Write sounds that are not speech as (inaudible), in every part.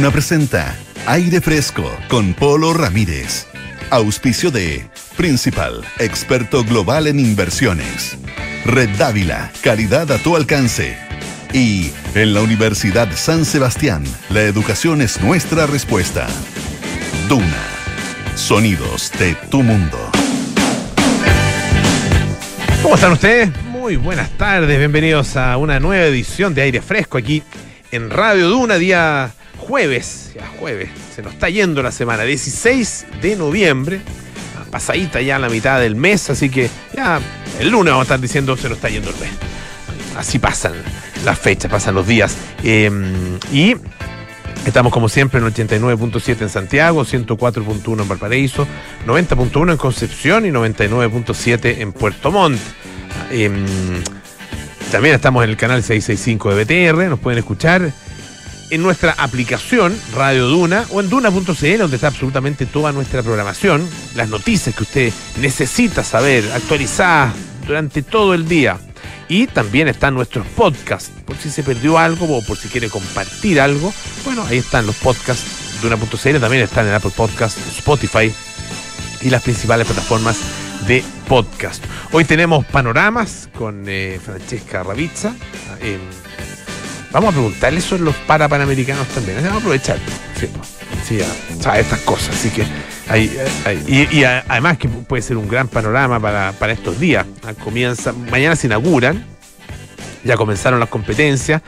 Duna presenta Aire Fresco con Polo Ramírez. Auspicio de Principal, experto global en inversiones. Red Dávila, calidad a tu alcance. Y en la Universidad San Sebastián, la educación es nuestra respuesta. Duna, sonidos de tu mundo. ¿Cómo están ustedes? Muy buenas tardes, bienvenidos a una nueva edición de Aire Fresco aquí en Radio Duna, día jueves, ya jueves, se nos está yendo la semana, 16 de noviembre, pasadita ya la mitad del mes, así que ya el lunes vamos a estar diciendo se nos está yendo el mes. Así pasan las fechas, pasan los días. Eh, y estamos como siempre en 89.7 en Santiago, 104.1 en Valparaíso, 90.1 en Concepción y 99.7 en Puerto Montt. Eh, también estamos en el canal 665 de BTR, nos pueden escuchar en nuestra aplicación Radio Duna o en duna.cl, donde está absolutamente toda nuestra programación, las noticias que usted necesita saber, actualizadas durante todo el día. Y también están nuestros podcasts, por si se perdió algo o por si quiere compartir algo. Bueno, ahí están los podcasts Duna.cl, también están en Apple Podcasts, Spotify y las principales plataformas de podcast. Hoy tenemos panoramas con eh, Francesca Ravizza. Vamos a preguntarle eso a los parapanamericanos también. Vamos a aprovechar. Sí, sí ya, sabe estas cosas. Así que y, además que puede ser un gran panorama para, para estos días. Ah, Comienza, mañana se inauguran. Ya comenzaron las competencias,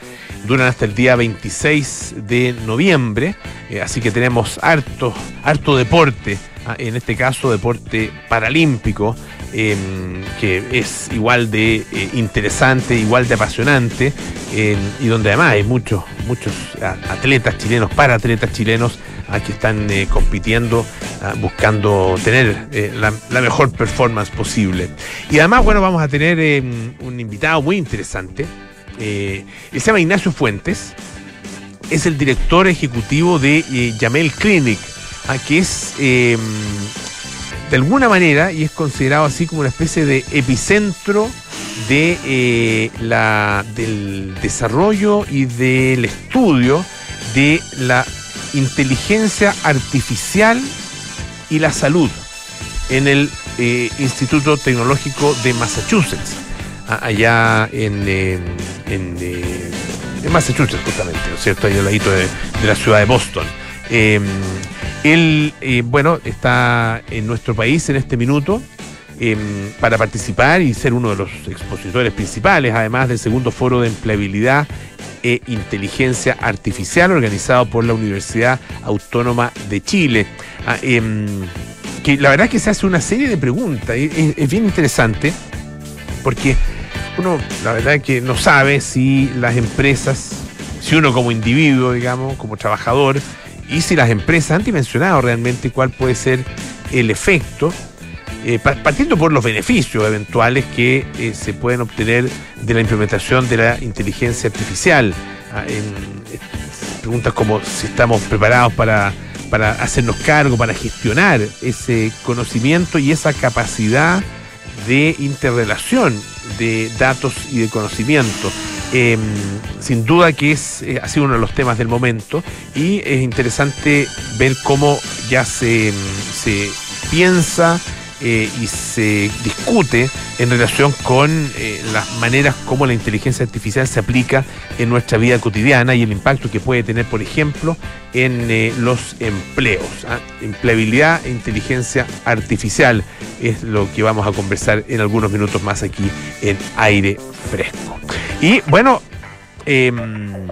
duran hasta el día 26 de noviembre, eh, así que tenemos harto, harto deporte, ah, en este caso deporte paralímpico, eh, que es igual de eh, interesante, igual de apasionante, eh, y donde además hay muchos, muchos atletas chilenos, para atletas chilenos, ah, que están eh, compitiendo, ah, buscando tener eh, la, mejor performance posible. Y además, bueno, vamos a tener eh, un invitado muy interesante. Se llama Ignacio Fuentes, es el director ejecutivo de Yamel Clinic, ah, que es de alguna manera y es considerado así como una especie de epicentro de eh, la, del desarrollo y del estudio de la inteligencia artificial y la salud en el eh, Instituto Tecnológico de Massachusetts, allá en, eh, en, Massachusetts justamente, ¿no es cierto? Ahí al ladito de la ciudad de Boston. Eh, él, eh, bueno, está en nuestro país en este minuto eh, para participar y ser uno de los expositores principales, además del segundo foro de empleabilidad e inteligencia artificial organizado por la Universidad Autónoma de Chile. Ah, em, que la verdad es que se hace una serie de preguntas, es, es bien interesante, porque uno la verdad es que no sabe si las empresas, si uno como individuo, digamos, como trabajador, y si las empresas han dimensionado realmente cuál puede ser el efecto, eh, pa- partiendo por los beneficios eventuales que eh, se pueden obtener de la implementación de la inteligencia artificial. Ah, eh, preguntas como si estamos preparados para, para hacernos cargo, para gestionar ese conocimiento y esa capacidad de interrelación de datos y de conocimiento. Eh, sin duda que es, eh, ha sido uno de los temas del momento y es interesante ver cómo ya se, se piensa eh, y se discute en relación con eh, las maneras como la inteligencia artificial se aplica en nuestra vida cotidiana y el impacto que puede tener, por ejemplo, en eh, los empleos. ¿ah? Empleabilidad e inteligencia artificial es lo que vamos a conversar en algunos minutos más aquí en aire fresco. Y bueno, em,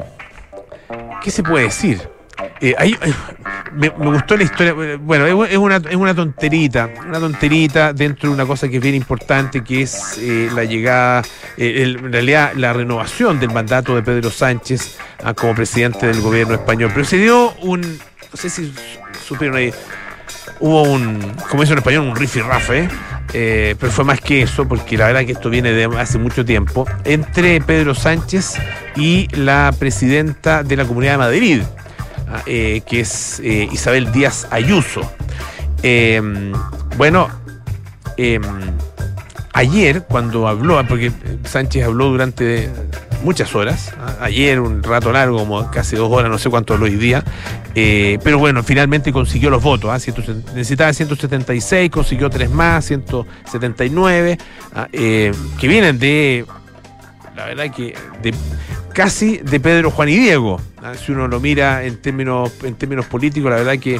¿qué se puede decir? Eh, eh, me, gustó la historia. eh, Bueno, es, una, es una tonterita, una tonterita dentro de una cosa que es bien importante, que es la llegada, en realidad la renovación del mandato de Pedro Sánchez ah, como presidente del gobierno español. Pero se dio un, no sé si supieron ahí, hubo un, como dice en español, un rifirrafe, eh, pero fue más que eso, porque la verdad que esto viene de hace mucho tiempo, entre Pedro Sánchez y la presidenta de la Comunidad de Madrid, eh, que es eh, Isabel Díaz Ayuso. Eh, bueno, eh, ayer cuando habló, porque Sánchez habló durante muchas horas. Ayer un rato largo, como casi dos horas, no sé cuánto lo hoy día. Eh, pero bueno, finalmente consiguió los votos. ¿ah? necesitaba 176, consiguió tres más, 179, ¿ah? eh, que vienen de, la verdad que de casi de Pedro Juan y Diego. ¿ah? Si uno lo mira en términos, en términos políticos, la verdad que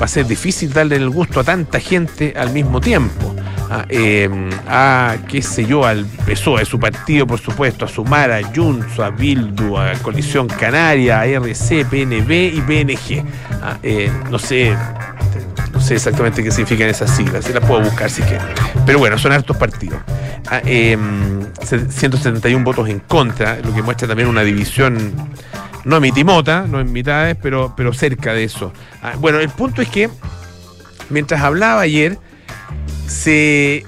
va a ser difícil darle el gusto a tanta gente al mismo tiempo a, eh, a, qué sé yo, al PSOE, a su partido, por supuesto, a Sumar, a Junts, a Bildu, a Coalición Canaria, a RC, PNB y PNG. Ah, eh, no sé, sé exactamente qué significan esas siglas, se las puedo buscar si quieren. Pero bueno, son hartos partidos. 171 em, votos en contra, lo que muestra también una división, no en mitimota, no en mitades, pero, pero cerca de eso. Ah, bueno, el punto es que, mientras hablaba ayer, se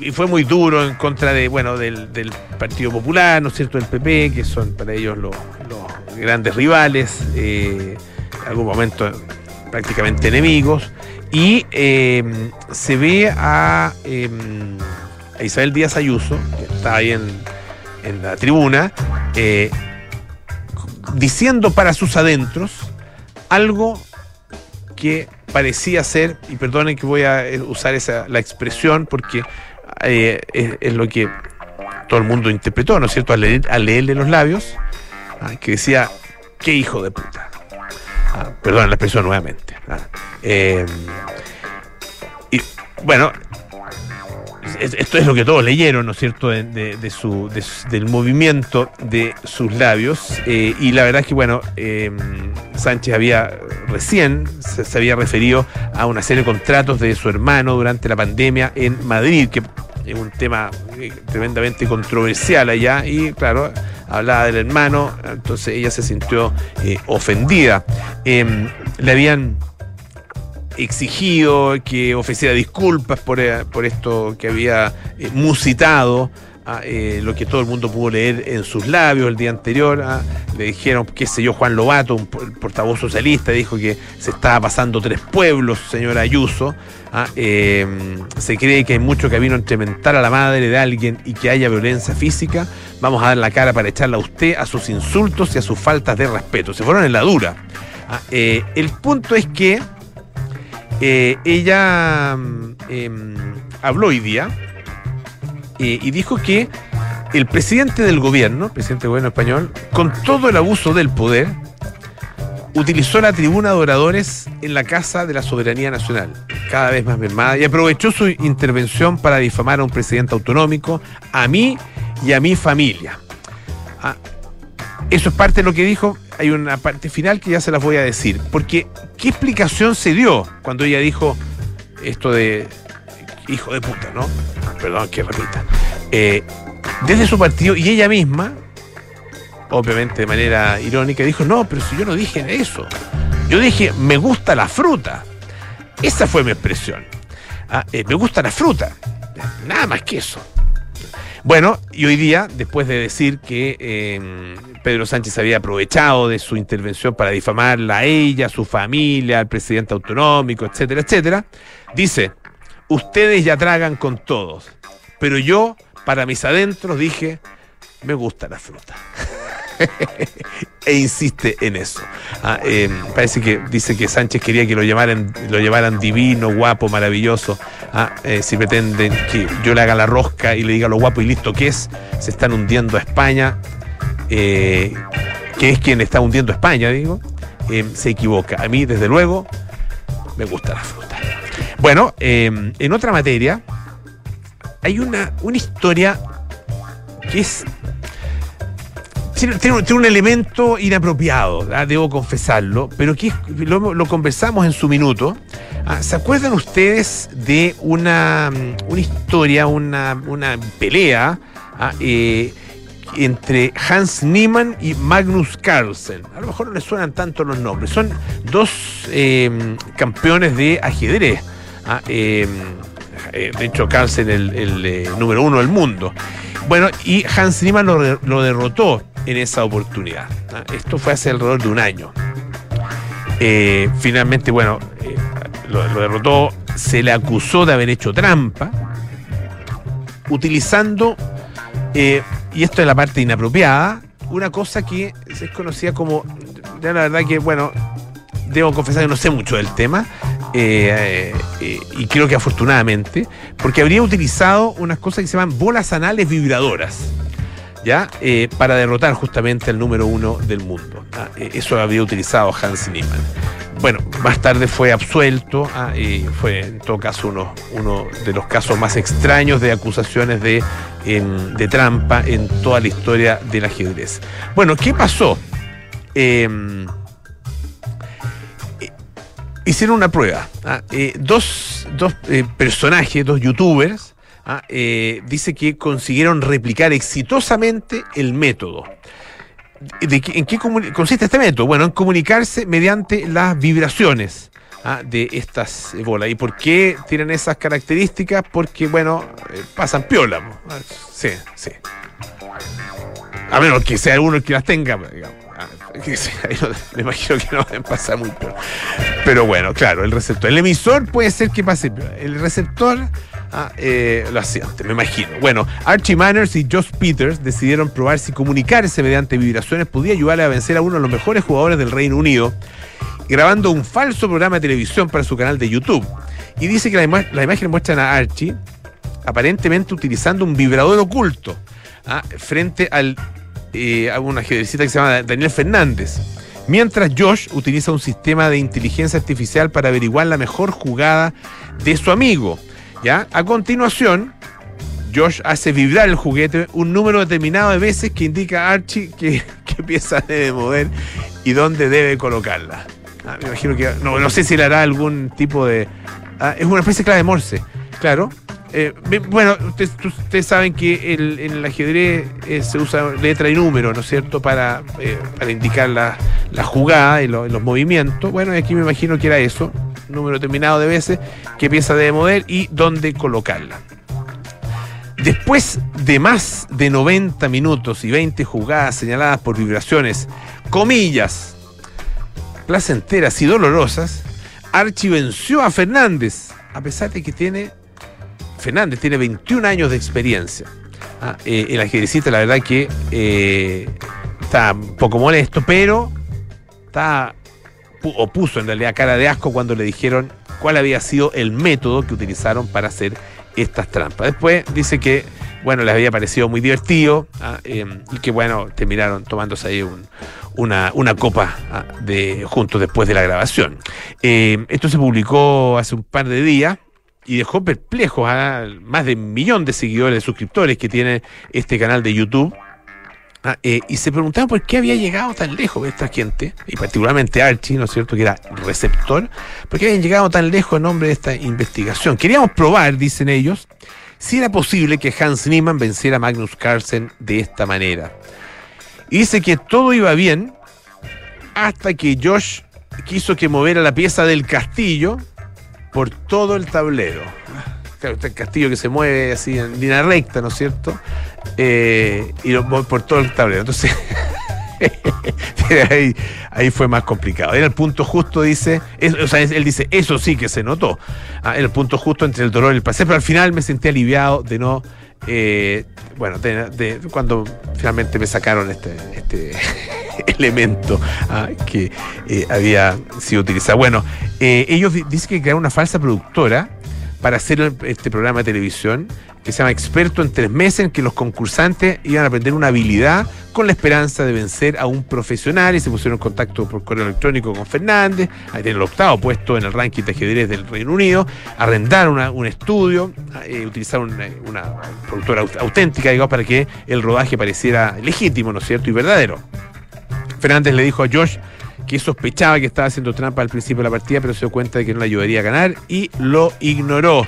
y fue muy duro en contra de bueno del, Partido Popular, ¿no es cierto?, del PP, que son para ellos los, grandes rivales, eh, en algún momento prácticamente enemigos, y eh, se ve a, em, a, Isabel Díaz Ayuso, que está ahí en, en la tribuna, eh, diciendo para sus adentros algo que parecía ser, y perdonen que voy a eh, usar esa, la expresión porque eh, es, lo que todo el mundo interpretó, ¿no es cierto?, al, leerle los labios, ah, que decía, qué hijo de puta. Ah, perdón la expresión nuevamente. Ah, eh, y bueno, esto es lo que todos leyeron, ¿no es cierto?, de, su, del movimiento de sus labios. Eh, y la verdad es que, bueno, em, Sánchez había recién se, había referido a una serie de contratos de su hermano durante la pandemia en Madrid, que es un tema eh, tremendamente controversial allá. Y claro, hablaba del hermano, entonces ella se sintió eh, ofendida. Em, le habían exigido que ofreciera disculpas por, eh, esto que había musitado. Eh, lo que todo el mundo pudo leer en sus labios el día anterior. Le dijeron, qué sé yo, Juan Lobato, un portavoz socialista, dijo que se estaba pasando tres pueblos, señora Ayuso. Ah, se cree que hay mucho camino entre mentar a la madre de alguien y que haya violencia física. Vamos a dar la cara para echarla a usted, a sus insultos y a sus faltas de respeto. Se fueron en la dura. el punto es que eh, ella mm, em, habló hoy día eh, y dijo que el presidente del gobierno, presidente del gobierno español, con todo el abuso del poder, utilizó la tribuna de oradores en la Casa de la Soberanía Nacional, cada vez más mermada, y aprovechó su intervención para difamar a un presidente autonómico, a mí y a mi familia. Ah, eso es parte de lo que dijo. Hay una parte final que ya se las voy a decir. Porque, ¿qué explicación se dio cuando ella dijo esto de hijo de puta, ¿no? Perdón que repita. Eh, desde su partido y ella misma, obviamente de manera irónica, dijo, no, pero si yo no dije eso. Yo dije, me gusta la fruta. Esa fue mi expresión. Ah, eh, me gusta la fruta. Nada más que eso. Bueno, y hoy día, después de decir que em, Pedro Sánchez había aprovechado de su intervención para difamarla a ella, a su familia, al presidente autonómico, etcétera, etcétera, dice, ustedes ya tragan con todos, pero yo, para mis adentros, dije, me gusta la fruta. (laughs) e insiste en eso. Ah, em, parece que dice que Sánchez quería que lo llamaran, lo llevaran divino, guapo, maravilloso. Ah, eh, si pretenden que yo le haga la rosca y le diga lo guapo y listo que es, se están hundiendo a España, eh, que es quien está hundiendo a España, digo, em, se equivoca. A mí, desde luego, me gusta la fruta. Bueno, em, en otra materia, hay una, una historia que es tiene, un elemento inapropiado, ¿ah? debo confesarlo, pero que lo, conversamos en su minuto. ¿ah? ¿Se acuerdan ustedes de una, una historia, una, pelea ¿ah? eh, entre Hans Niemann y Magnus Carlsen? A lo mejor no les suenan tanto los nombres. Son dos em, campeones de ajedrez. Em, eh, de hecho, Carlsen el, eh, número uno del mundo. Bueno, y Hans Niemann lo, derrotó en esa oportunidad. ¿ah? Esto fue hace alrededor de un año. Eh, finalmente, bueno, eh, lo, derrotó, se le acusó de haber hecho trampa, utilizando, eh, y esto es la parte inapropiada, una cosa que es conocida como, ya la verdad que, bueno, debo confesar que no sé mucho del tema, eh, eh, y creo que afortunadamente, porque habría utilizado unas cosas que se llaman bolas anales vibradoras. ¿Ya? Eh, para derrotar justamente al número uno del mundo. ¿ah? eso habría utilizado Hans Niemann. Bueno, más tarde fue absuelto ¿ah? y fue en todo caso uno, uno de los casos más extraños de acusaciones de, de trampa en toda la historia del ajedrez. Bueno, ¿qué pasó? Em, hicieron una prueba. ¿ah? Eh, dos, eh, personajes, dos youtubers, ¿ah? eh, dice que consiguieron replicar exitosamente el método. ¿En qué consiste este método? Bueno, en comunicarse mediante las vibraciones ¿ah? de estas bolas. ¿Y por qué tienen esas características? Porque, bueno, pasan piola. Sí, sí. A menos que sea uno el que las tenga, digamos. (laughs) me imagino que no deben pasar muy Pero bueno, claro, el receptor. El emisor puede ser que pase El receptor ah, eh, lo asiente, me imagino. Bueno, Archie Manners y Josh Peters decidieron probar si comunicarse mediante vibraciones podía ayudarle a vencer a uno de los mejores jugadores del Reino Unido, grabando un falso programa de televisión para su canal de YouTube. Y dice que la, la imagen muestran a Archie aparentemente utilizando un vibrador oculto ah, frente al eh, a una ajedrecista que se llama Daniel Fernández. Mientras Josh utiliza un sistema de inteligencia artificial para averiguar la mejor jugada de su amigo. ¿ya? A continuación, Josh hace vibrar el juguete un número determinado de veces que indica a Archie (laughs) qué, pieza debe mover y dónde debe colocarla. Ah, me imagino que. No, no sé si le hará algún tipo de. Ah, es una especie de clave de Morse, claro. Eh, bueno, ustedes, saben que en el ajedrez eh, se usa letra y número, ¿no es cierto?, para, eh, para indicar la, jugada y, los movimientos. Bueno, aquí me imagino que era eso, número determinado de veces, qué pieza debe mover y dónde colocarla. Después de más de 90 minutos y 20 jugadas señaladas por vibraciones, comillas, placenteras y dolorosas, Archie venció a Fernández, a pesar de que tiene Fernández tiene 21 años de experiencia. Ah, eh, el ajedrecista, la verdad que eh, está un poco molesto, pero está o puso en realidad cara de asco cuando le dijeron cuál había sido el método que utilizaron para hacer estas trampas. Después dice que, bueno, les había parecido muy divertido ah, em, y que, bueno, terminaron tomándose ahí una, una, copa ah, de, juntos después de la grabación. Em, esto se publicó hace un par de días y dejó perplejos a más de un millón de seguidores, de suscriptores que tiene este canal de YouTube. Ah, eh, y se preguntaban por qué había llegado tan lejos esta gente, y particularmente Archie, ¿no es cierto?, que era receptor, por qué habían llegado tan lejos en nombre de esta investigación. Queríamos probar, dicen ellos, si era posible que Hans Niemann venciera a Magnus Carlsen de esta manera. Y dice que todo iba bien hasta que Josh quiso que moviera la pieza del castillo por todo el tablero. Este castillo que se mueve así en línea recta, ¿no es cierto? Eh, y por todo el tablero. Entonces, (laughs) ahí, fue más complicado. Era el punto justo, dice, él dice, eso sí que se notó. Ah, era el punto justo entre el dolor y el placer, pero al final me sentí aliviado de no eh, bueno, de, cuando finalmente me sacaron este, este (laughs) elemento ah, que eh, había sido utilizado. Bueno, eh, ellos dicen que crearon una falsa productora para hacer este programa de televisión que se llama Experto en tres meses, en que los concursantes iban a aprender una habilidad con la esperanza de vencer a un profesional y se pusieron en contacto por correo electrónico con Fernández, tiene el octavo puesto en el ranking de ajedrez del Reino Unido, arrendar un estudio, eh, utilizar una, productora auténtica, digamos, para que el rodaje pareciera legítimo, ¿no es cierto?, y verdadero. Fernández le dijo a Josh que sospechaba que estaba haciendo trampa al principio de la partida, pero se dio cuenta de que no le ayudaría a ganar y lo ignoró.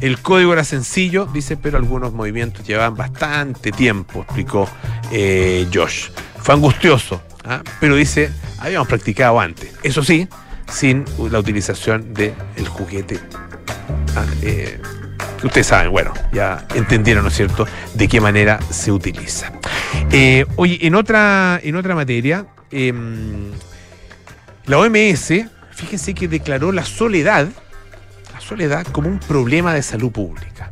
El código era sencillo, dice, pero algunos movimientos llevaban bastante tiempo, explicó eh, Josh. Fue angustioso, ¿ah? pero dice, habíamos practicado antes. Eso sí, sin la utilización del juguete. ¿ah? Eh, ustedes saben, bueno, ya entendieron, ¿no es cierto?, de qué manera se utiliza. Eh, oye, en otra, en otra materia, em, la OMS, fíjense que declaró la soledad soledad como un problema de salud pública.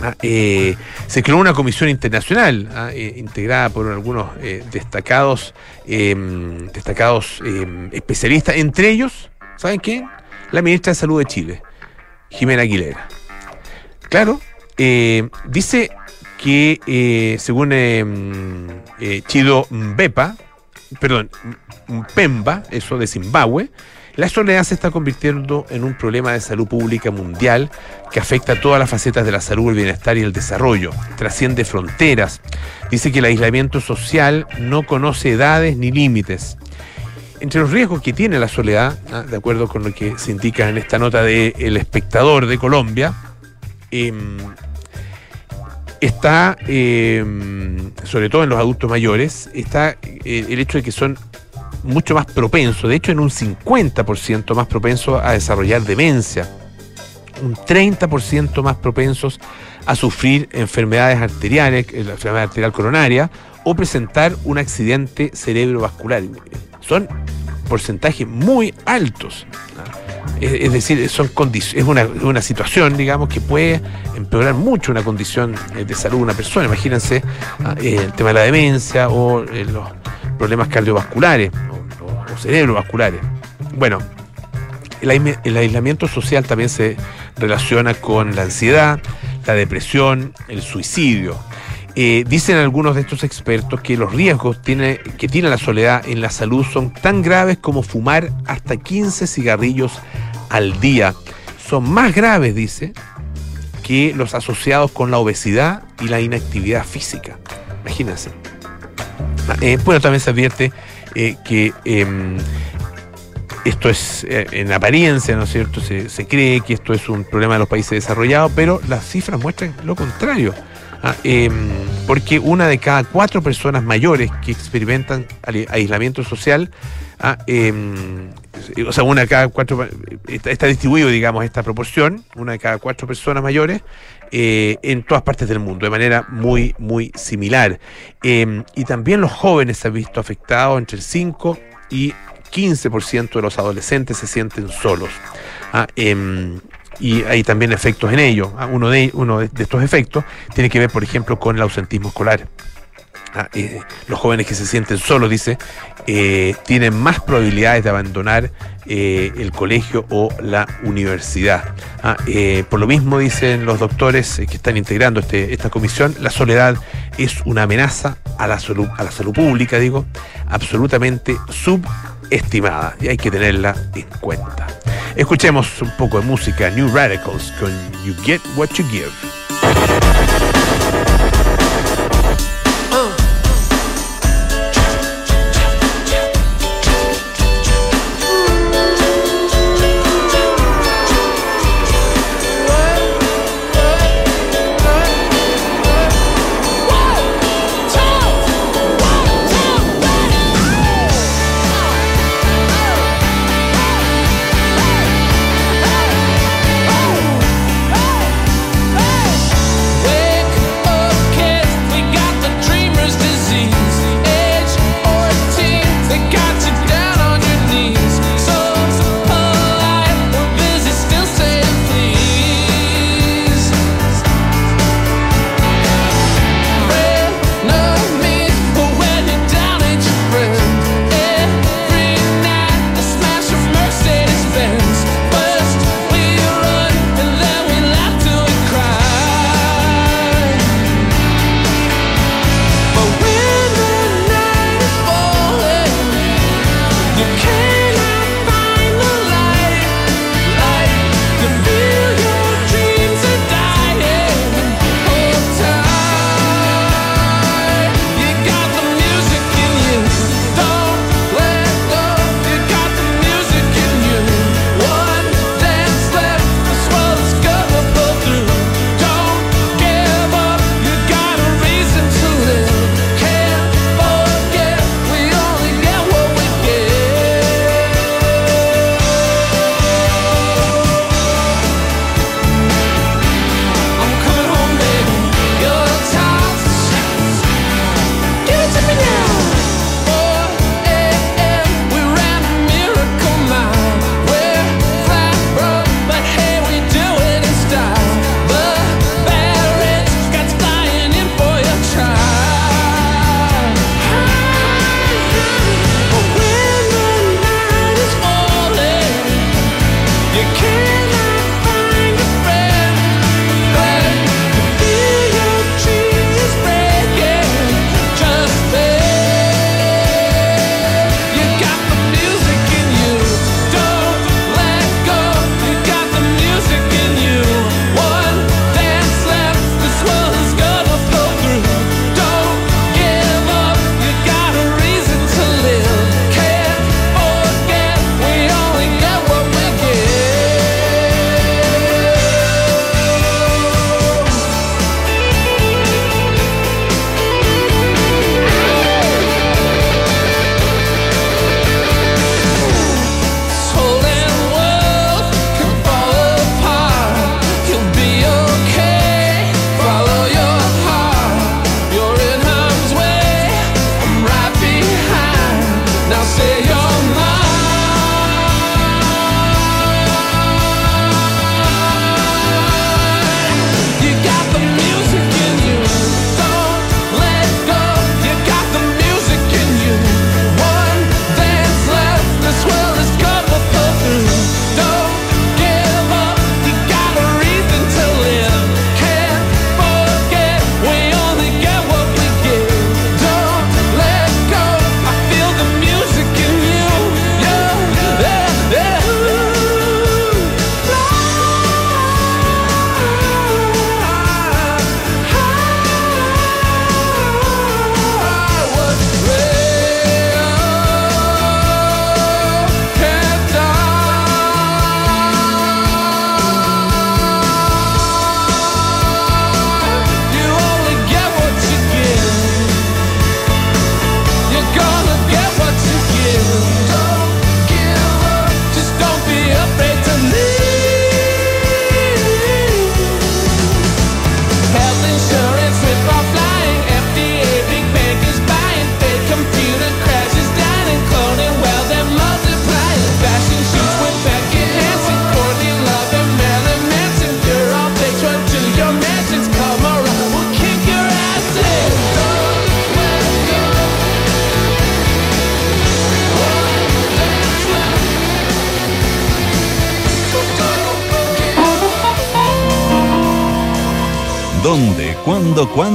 Ah, eh, se creó una comisión internacional ah, eh, integrada por algunos eh, destacados, em, destacados em, especialistas, entre ellos, ¿saben quién? La ministra de Salud de Chile, Jimena Aguilera. Claro, dice que según em, Chido Mbepa, perdón, Pemba, eso de Zimbabue, la soledad se está convirtiendo en un problema de salud pública mundial que afecta a todas las facetas de la salud, el bienestar y el desarrollo. Trasciende fronteras. Dice que el aislamiento social no conoce edades ni límites. Entre los riesgos que tiene la soledad, ¿ah? de acuerdo con lo que se indica en esta nota de El Espectador de Colombia, em, está, em, sobre todo en los adultos mayores, está eh, el hecho de que son mucho más propenso, de hecho en un 50% más propenso a desarrollar demencia, un 30% más propensos a sufrir enfermedades arteriales, eh, la enfermedad arterial coronaria, o presentar un accidente cerebrovascular. Son porcentajes muy altos. Es, decir, son es una, una, situación, digamos, que puede empeorar mucho una condición eh, de salud de una persona. Imagínense ah, eh, el tema de la demencia o los problemas cardiovasculares o, cerebrovasculares. Bueno, el, aislamiento social también se relaciona con la ansiedad, la depresión, el suicidio. Eh, dicen algunos de estos expertos que los riesgos que tiene la soledad en la salud son tan graves como fumar hasta 15 cigarrillos al día. Son más graves, dice, que los asociados con la obesidad y la inactividad física. Imagínense. Eh, bueno, también se advierte eh, que em, esto es en apariencia, ¿no es cierto? Se, cree que esto es un problema de los países desarrollados, pero las cifras muestran lo contrario. ¿Ah? Em, porque una de cada cuatro personas mayores que experimentan aislamiento social, ¿ah? em, o sea, una de cada cuatro, está, distribuido, digamos, esta proporción, una de cada cuatro personas mayores, eh, en todas partes del mundo, de manera muy, muy similar. Em, y también los jóvenes se han visto afectados entre el 5 y 15% de los adolescentes se sienten solos. Ah, y hay también efectos en ello. Ah, uno, de, uno de estos efectos tiene que ver, por ejemplo, con el ausentismo escolar. Ah, eh, los jóvenes que se sienten solos, dice, eh, tienen más probabilidades de abandonar eh, el colegio o la universidad. Ah, por lo mismo, dicen los doctores que están integrando este, esta comisión, la soledad es una amenaza a la salud, a la salud pública, digo, absolutamente subestimada y hay que tenerla en cuenta. Escuchemos un poco de música, New Radicals con You Get What You Give.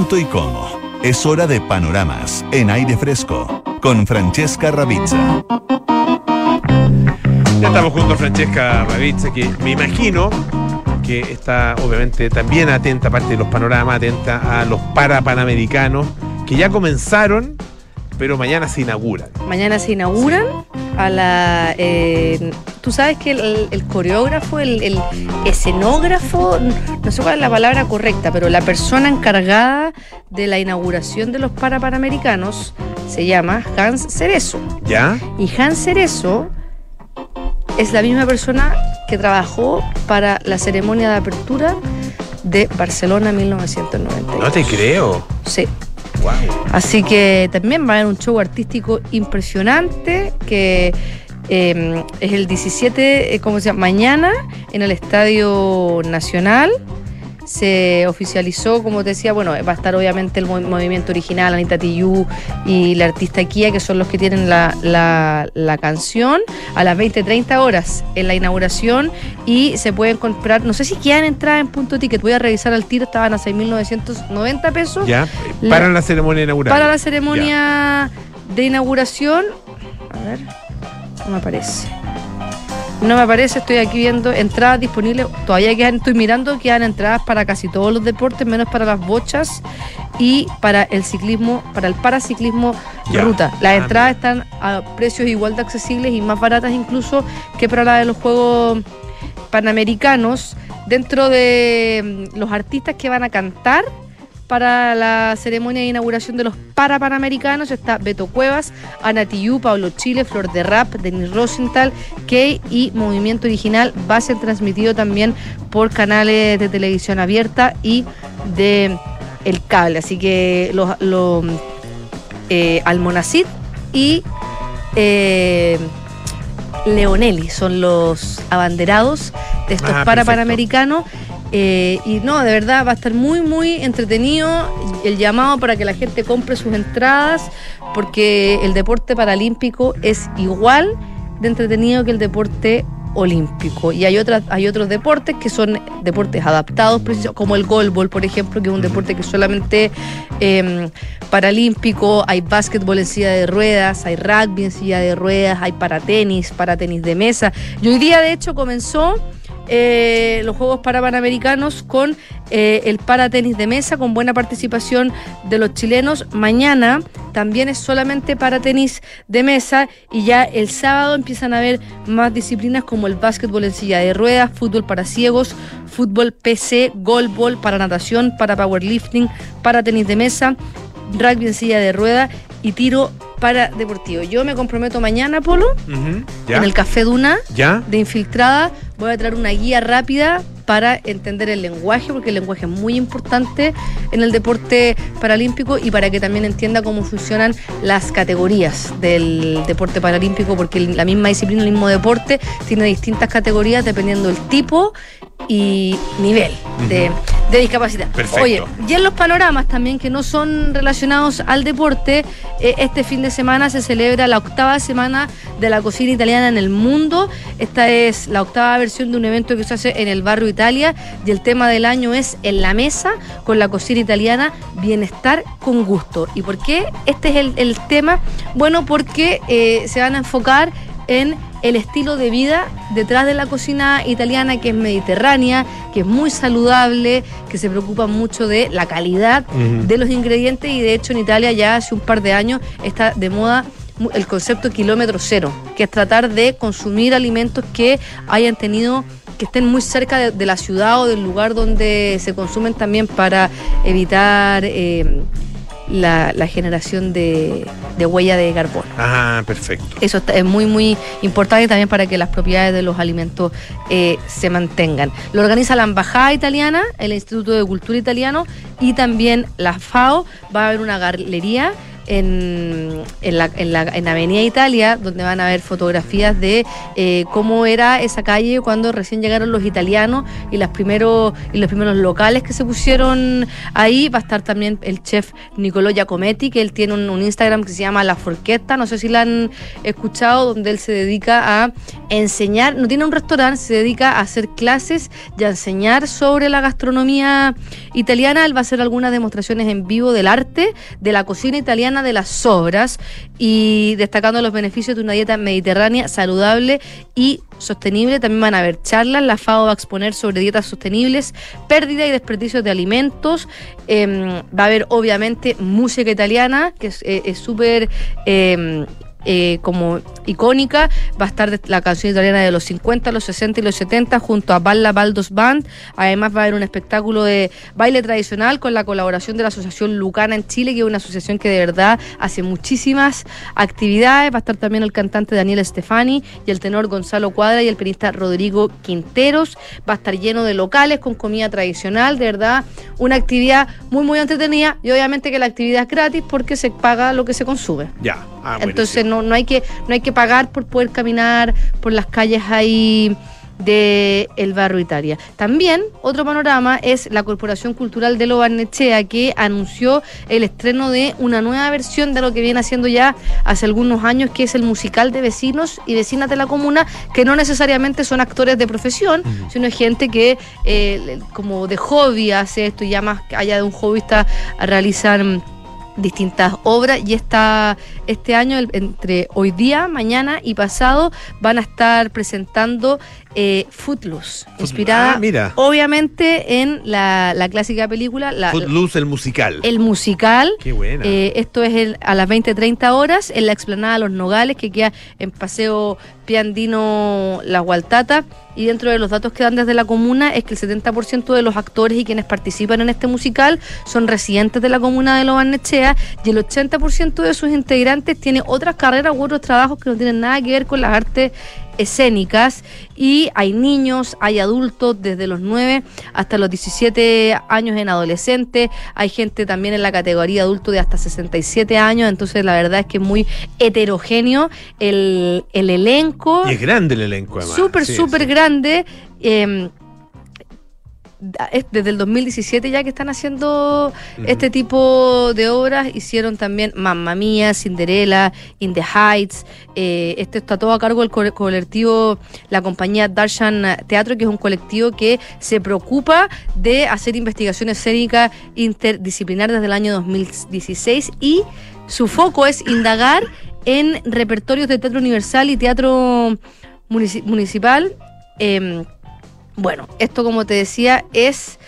Cuánto y cómo? Es hora de panoramas en aire fresco con Francesca Ravizza. Ya estamos junto a Francesca Ravizza, que me imagino que está obviamente también atenta, aparte de los panoramas, atenta a los parapanamericanos que ya comenzaron, pero mañana se inauguran. Mañana se inauguran a la. eh, Tú sabes que el, el coreógrafo, el, el escenógrafo, no sé cuál es la palabra correcta, pero la persona encargada de la inauguración de los Parapanamericanos se llama Hans Cerezo. ¿Ya? Y Hans Cerezo es la misma persona que trabajó para la ceremonia de apertura de Barcelona 1992. No te creo. Sí. Wow. Así que también va a haber un show artístico impresionante que eh, es el 17, eh, ¿cómo se llama? Mañana en el Estadio Nacional. Se oficializó, como te decía, bueno, va a estar obviamente el mov- movimiento original, Anita Tijoux y la artista Kia, que son los que tienen la, la- la canción, a las 20-30 horas en la inauguración y se pueden comprar, no sé si quedan entradas en punto ticket, voy a revisar al tiro, estaban a 6.990 pesos. ¿Ya? La- Para la ceremonia inaugural. Para la ceremonia de inauguración. A ver, no me aparece. No me aparece, estoy aquí viendo entradas disponibles. Todavía quedan, estoy mirando, quedan entradas para casi todos los deportes, menos para las bochas y para el ciclismo, para el paraciclismo ruta. Las Ah, entradas están a precios igual de accesibles y más baratas incluso que para la de los Juegos Panamericanos. Dentro de mm, los artistas que van a cantar para la ceremonia de inauguración de los Parapanamericanos está Beto Cuevas, Ana Tijoux, Pablo Chile, Flor de Rap, Denis Rosenthal, Key y Movimiento Original va a ser transmitido también por canales de televisión abierta y de el cable. Así que los lo, eh, Almonacid y eh, Leonelli son los abanderados de estos Ah, Parapanamericanos. Eh, y no, de verdad va a estar muy, muy entretenido el llamado para que la gente compre sus entradas, porque el deporte paralímpico es igual de entretenido que el deporte olímpico. Y hay otras, hay otros deportes que son deportes adaptados, como el golbol, por ejemplo, que es un deporte que solamente eh, paralímpico, hay básquetbol en silla de ruedas, hay rugby en silla de ruedas, hay paratenis, paratenis de mesa. Y hoy día, de hecho, comenzó eh, los Juegos Parapanamericanos con eh, el paratenis de mesa, con buena participación de los chilenos. Mañana también es solamente paratenis de mesa y ya el sábado empiezan a haber más disciplinas como el básquetbol en silla de ruedas, fútbol para ciegos, fútbol PC, golbol para natación, para powerlifting, para tenis de mesa, rugby en silla de ruedas y tiro para deportivo. Yo me comprometo mañana, Polo, en el Café Duna ¿Ya? de infiltrada. Voy a traer una guía rápida para entender el lenguaje, porque el lenguaje es muy importante en el deporte paralímpico y para que también entienda cómo funcionan las categorías del deporte paralímpico, porque la misma disciplina, el mismo deporte, tiene distintas categorías dependiendo del tipo y nivel de, discapacidad. Perfecto. Oye, y en los panoramas también que no son relacionados al deporte, eh, este fin de semana se celebra la octava semana de la cocina italiana en el mundo. Esta es la octava versión de un evento que se hace en el barrio Italia y el tema del año es En la mesa con la cocina italiana, bienestar con gusto. ¿Y por qué este es el, tema? Bueno, porque eh, se van a enfocar en el estilo de vida detrás de la cocina italiana que es mediterránea, que es muy saludable, que se preocupa mucho de la calidad de los ingredientes. Y de hecho en Italia ya hace un par de años está de moda el concepto kilómetro cero, que es tratar de consumir alimentos que hayan tenido que estén muy cerca de, la ciudad o del lugar donde se consumen también para evitar eh, la, generación de, huella de carbono. Ah, perfecto. Eso es muy, muy importante también para que las propiedades de los alimentos eh, se mantengan. Lo organiza la Embajada Italiana, el Instituto de Cultura Italiano y también la FAO. Va a haber una galería en, en, la, en, la, en Avenida Italia, donde van a ver fotografías de eh, cómo era esa calle cuando recién llegaron los italianos y, las primeros, y los primeros locales que se pusieron ahí. Va a estar también el chef Nicolò Giacometti, que él tiene un, Instagram que se llama La Forqueta, no sé si la han escuchado, donde él se dedica a enseñar, no tiene un restaurante, se dedica a hacer clases y a enseñar sobre la gastronomía italiana. Él va a hacer algunas demostraciones en vivo del arte, de la cocina italiana de las sobras y destacando los beneficios de una dieta mediterránea saludable y sostenible. También van a haber charlas. La FAO va a exponer sobre dietas sostenibles, pérdida y desperdicio de alimentos. Em, va a haber obviamente música italiana, que es eh, súper... Eh, como icónica. Va a estar la canción italiana de los 50, los 60 y los 70 junto a Balla Baldos Band. Además va a haber un espectáculo de baile tradicional con la colaboración de la Asociación Lucana en Chile, que es una asociación que de verdad hace muchísimas actividades. Va a estar también el cantante Daniel Stefani y el tenor Gonzalo Cuadra y el pianista Rodrigo Quinteros. Va a estar lleno de locales con comida tradicional, de verdad, una actividad muy muy entretenida y obviamente que la actividad es gratis porque se paga lo que se consume. Ya. Ah, Entonces no, no, hay que, no hay que pagar por poder caminar por las calles ahí de el barrio Italia. También otro panorama es la Corporación Cultural de Lo Barnechea que anunció el estreno de una nueva versión de lo que viene haciendo ya hace algunos años que es el musical de vecinos y vecinas de la comuna que no necesariamente son actores de profesión, sino gente que eh, como de hobby hace esto y ya más allá de un hobbyista realizan distintas obras y esta, este año, entre hoy día, mañana y pasado, van a estar presentando eh, Footloose, inspirada ah, mira. obviamente en la, clásica película. La, Footloose, el musical. El musical. Qué buena. Eh, esto es a las 20-30 horas en la explanada Los Nogales, que queda en Paseo Piandino La Gualtata. Y dentro de los datos que dan desde la comuna es que el 70% de los actores y quienes participan en este musical son residentes de la comuna de Lobarnechea y el 80% de sus integrantes tiene otras carreras u otros trabajos que no tienen nada que ver con las artes escénicas y hay niños, hay adultos desde los 9 hasta los 17 años en adolescentes, hay gente también en la categoría adulto de hasta 67 años, entonces la verdad es que es muy heterogéneo el, elenco. Y es grande el elenco, además. Súper, súper grande. Eh, desde el 2017 ya que están haciendo este tipo de obras. Hicieron también Mamma Mía, Cinderella, In the Heights. Eh, esto está todo a cargo del colectivo, la compañía Darshan Teatro, que es un colectivo que se preocupa de hacer investigaciones escénicas interdisciplinar desde el año 2016 y su foco es indagar en repertorios de teatro universal y teatro municipal. Eh, bueno, esto como te decía es...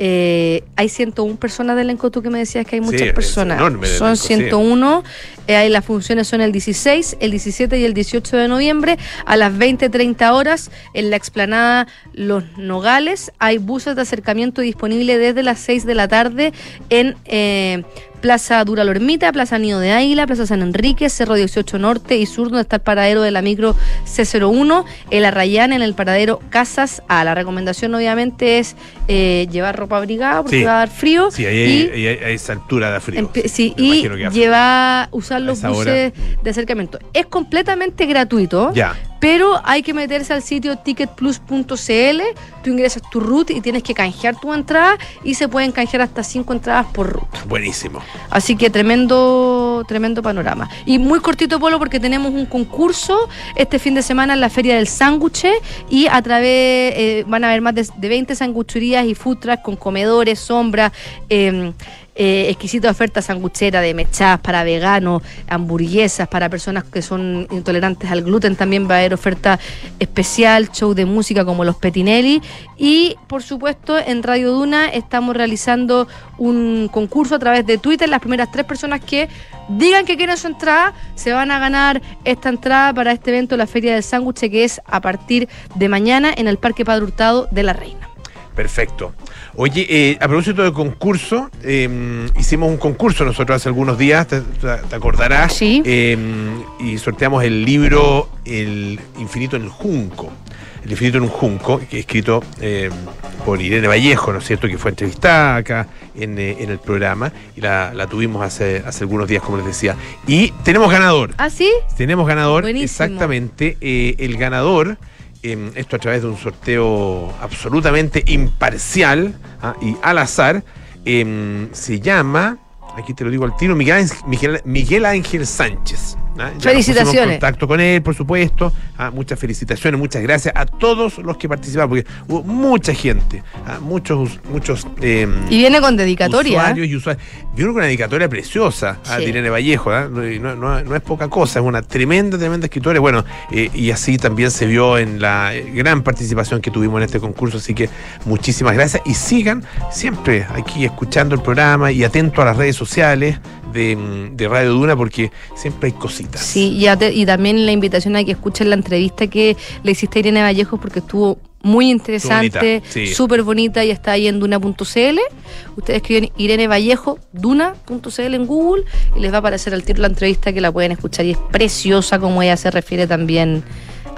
Eh, hay 101 personas del elenco, tú que me decías que hay muchas personas. Son 101. Eh, ahí las funciones son el 16, el 17 y el 18 de noviembre a las 20-30 horas en la explanada Los Nogales. Hay buses de acercamiento disponibles desde las 6 de la tarde en eh, Plaza Dura Lormita, Plaza Nido de Águila, Plaza San Enrique, Cerro 18 Norte y Sur, donde está el paradero de la micro C01, el Arrayán en el paradero Casas A. La recomendación obviamente es eh, llevar ropa abrigada porque Sí. va a dar frío. Sí, ahí y hay, hay- hay esa altura de frío. Sí, y lleva, usar los hora. buses de acercamiento. Es completamente gratuito, Ya. Pero hay que meterse al sitio ticketplus.cl, tú ingresas tu root y tienes que canjear tu entrada y se pueden canjear hasta cinco entradas por root. Buenísimo. Así que tremendo, tremendo panorama. Y muy cortito, Polo, porque tenemos un concurso este fin de semana en la Feria del Sándwich y a través eh, van a haber más de, de 20 sangucherías y trucks con comedores, sombras, eh, eh, exquisita oferta sanguchera de mechadas para veganos, hamburguesas para personas que son intolerantes al gluten. También va a haber oferta especial, show de música como los Petinelli. Y por supuesto, en Radio Duna estamos realizando un concurso a través de Twitter. Las primeras tres personas que digan que quieren su entrada se van a ganar esta entrada para este evento, la Feria del Sándwich, que es a partir de mañana en el Parque Padre Hurtado de la Reina. Perfecto. Oye, eh, a propósito de concurso, eh, hicimos un concurso nosotros hace algunos días, te, acordarás. Sí. Eh, y sorteamos el libro El Infinito en el Junco. El Infinito en un Junco, que es escrito eh, por Irene Vallejo, ¿no es cierto? Que fue entrevistada acá en, eh, en el programa y la, la tuvimos hace, hace algunos días, como les decía. Y tenemos ganador. ¿Ah, sí? Tenemos ganador, Buenísimo. exactamente. eh, el ganador, eh, esto a través de un sorteo absolutamente imparcial ah, y al azar, eh, se llama, aquí te lo digo al tiro, Miguel Ángel Sánchez. ¿Ah? Felicitaciones. contacto con él, por supuesto. Ah, muchas felicitaciones, muchas gracias a todos los que participaron, porque hubo mucha gente, ah, muchos, muchos. eh, Y viene con dedicatoria. usuarios y usuarios. Vieron una dedicatoria preciosa a Sí. Irene Vallejo, no, es poca cosa, es una tremenda, tremenda escritora. Bueno, eh, y así también se vio en la eh, gran participación que tuvimos en este concurso, así que muchísimas gracias y sigan siempre aquí escuchando el programa y atentos a las redes sociales de, de Radio Duna porque siempre hay cositas. Sí, y, ate- y también la invitación a que escuchen la entrevista que le hiciste a Irene Vallejos porque estuvo muy interesante, bonita, sí. súper bonita y está ahí en duna.cl. Ustedes escriben Irene Vallejo, duna.cl en Google y les va a aparecer al tiro la entrevista que la pueden escuchar y es preciosa como ella se refiere también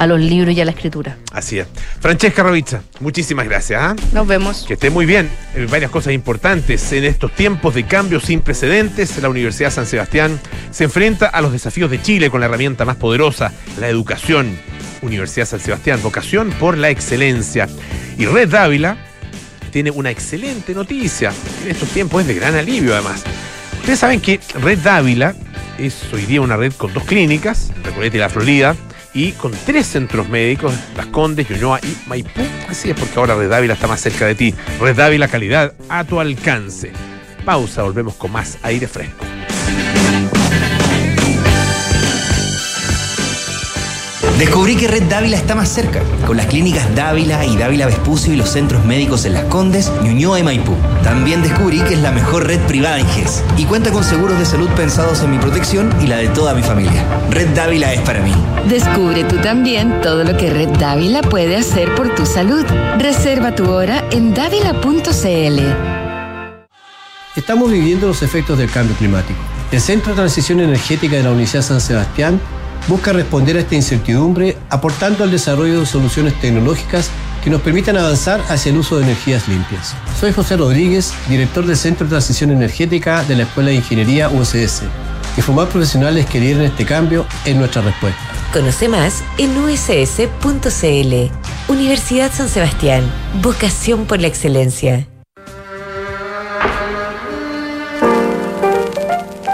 a los libros y a la escritura. Así es. Francesca Rovizza, muchísimas gracias. ¿ah? Nos vemos. Que esté muy bien. Eh, Varias cosas importantes. En estos tiempos de cambios sin precedentes, la Universidad San Sebastián se enfrenta a los desafíos de Chile con la herramienta más poderosa, la educación. Universidad San Sebastián, vocación por la excelencia. Y Red Dávila tiene una excelente noticia. En estos tiempos es de gran alivio, además. Ustedes saben que Red Dávila es hoy día una red con dos clínicas, Recoleta y La Florida, y con tres centros médicos, Las Condes, Ñuñoa y Maipú. Así es porque ahora Red Dávila está más cerca de ti. Red Dávila, calidad a tu alcance. Pausa, volvemos con más aire fresco. Descubrí que Red Dávila está más cerca, con las clínicas Dávila y Dávila Vespucio y los centros médicos en Las Condes, Ñuñoa y Maipú. También descubrí que es la mejor red privada en GES y cuenta con seguros de salud pensados en mi protección y la de toda mi familia. Red Dávila es para mí. Descubre tú también todo lo que Red Dávila puede hacer por tu salud. Reserva tu hora en dávila.cl. Estamos viviendo los efectos del cambio climático. El Centro de Transición Energética de la Universidad San Sebastián busca responder a esta incertidumbre aportando al desarrollo de soluciones tecnológicas que nos permitan avanzar hacia el uso de energías limpias. Soy José Rodríguez, director del Centro de Transición Energética de la Escuela de Ingeniería USS. Y formar profesionales que lideren este cambio es nuestra respuesta. Conoce más en uss.cl. Universidad San Sebastián. Vocación por la excelencia.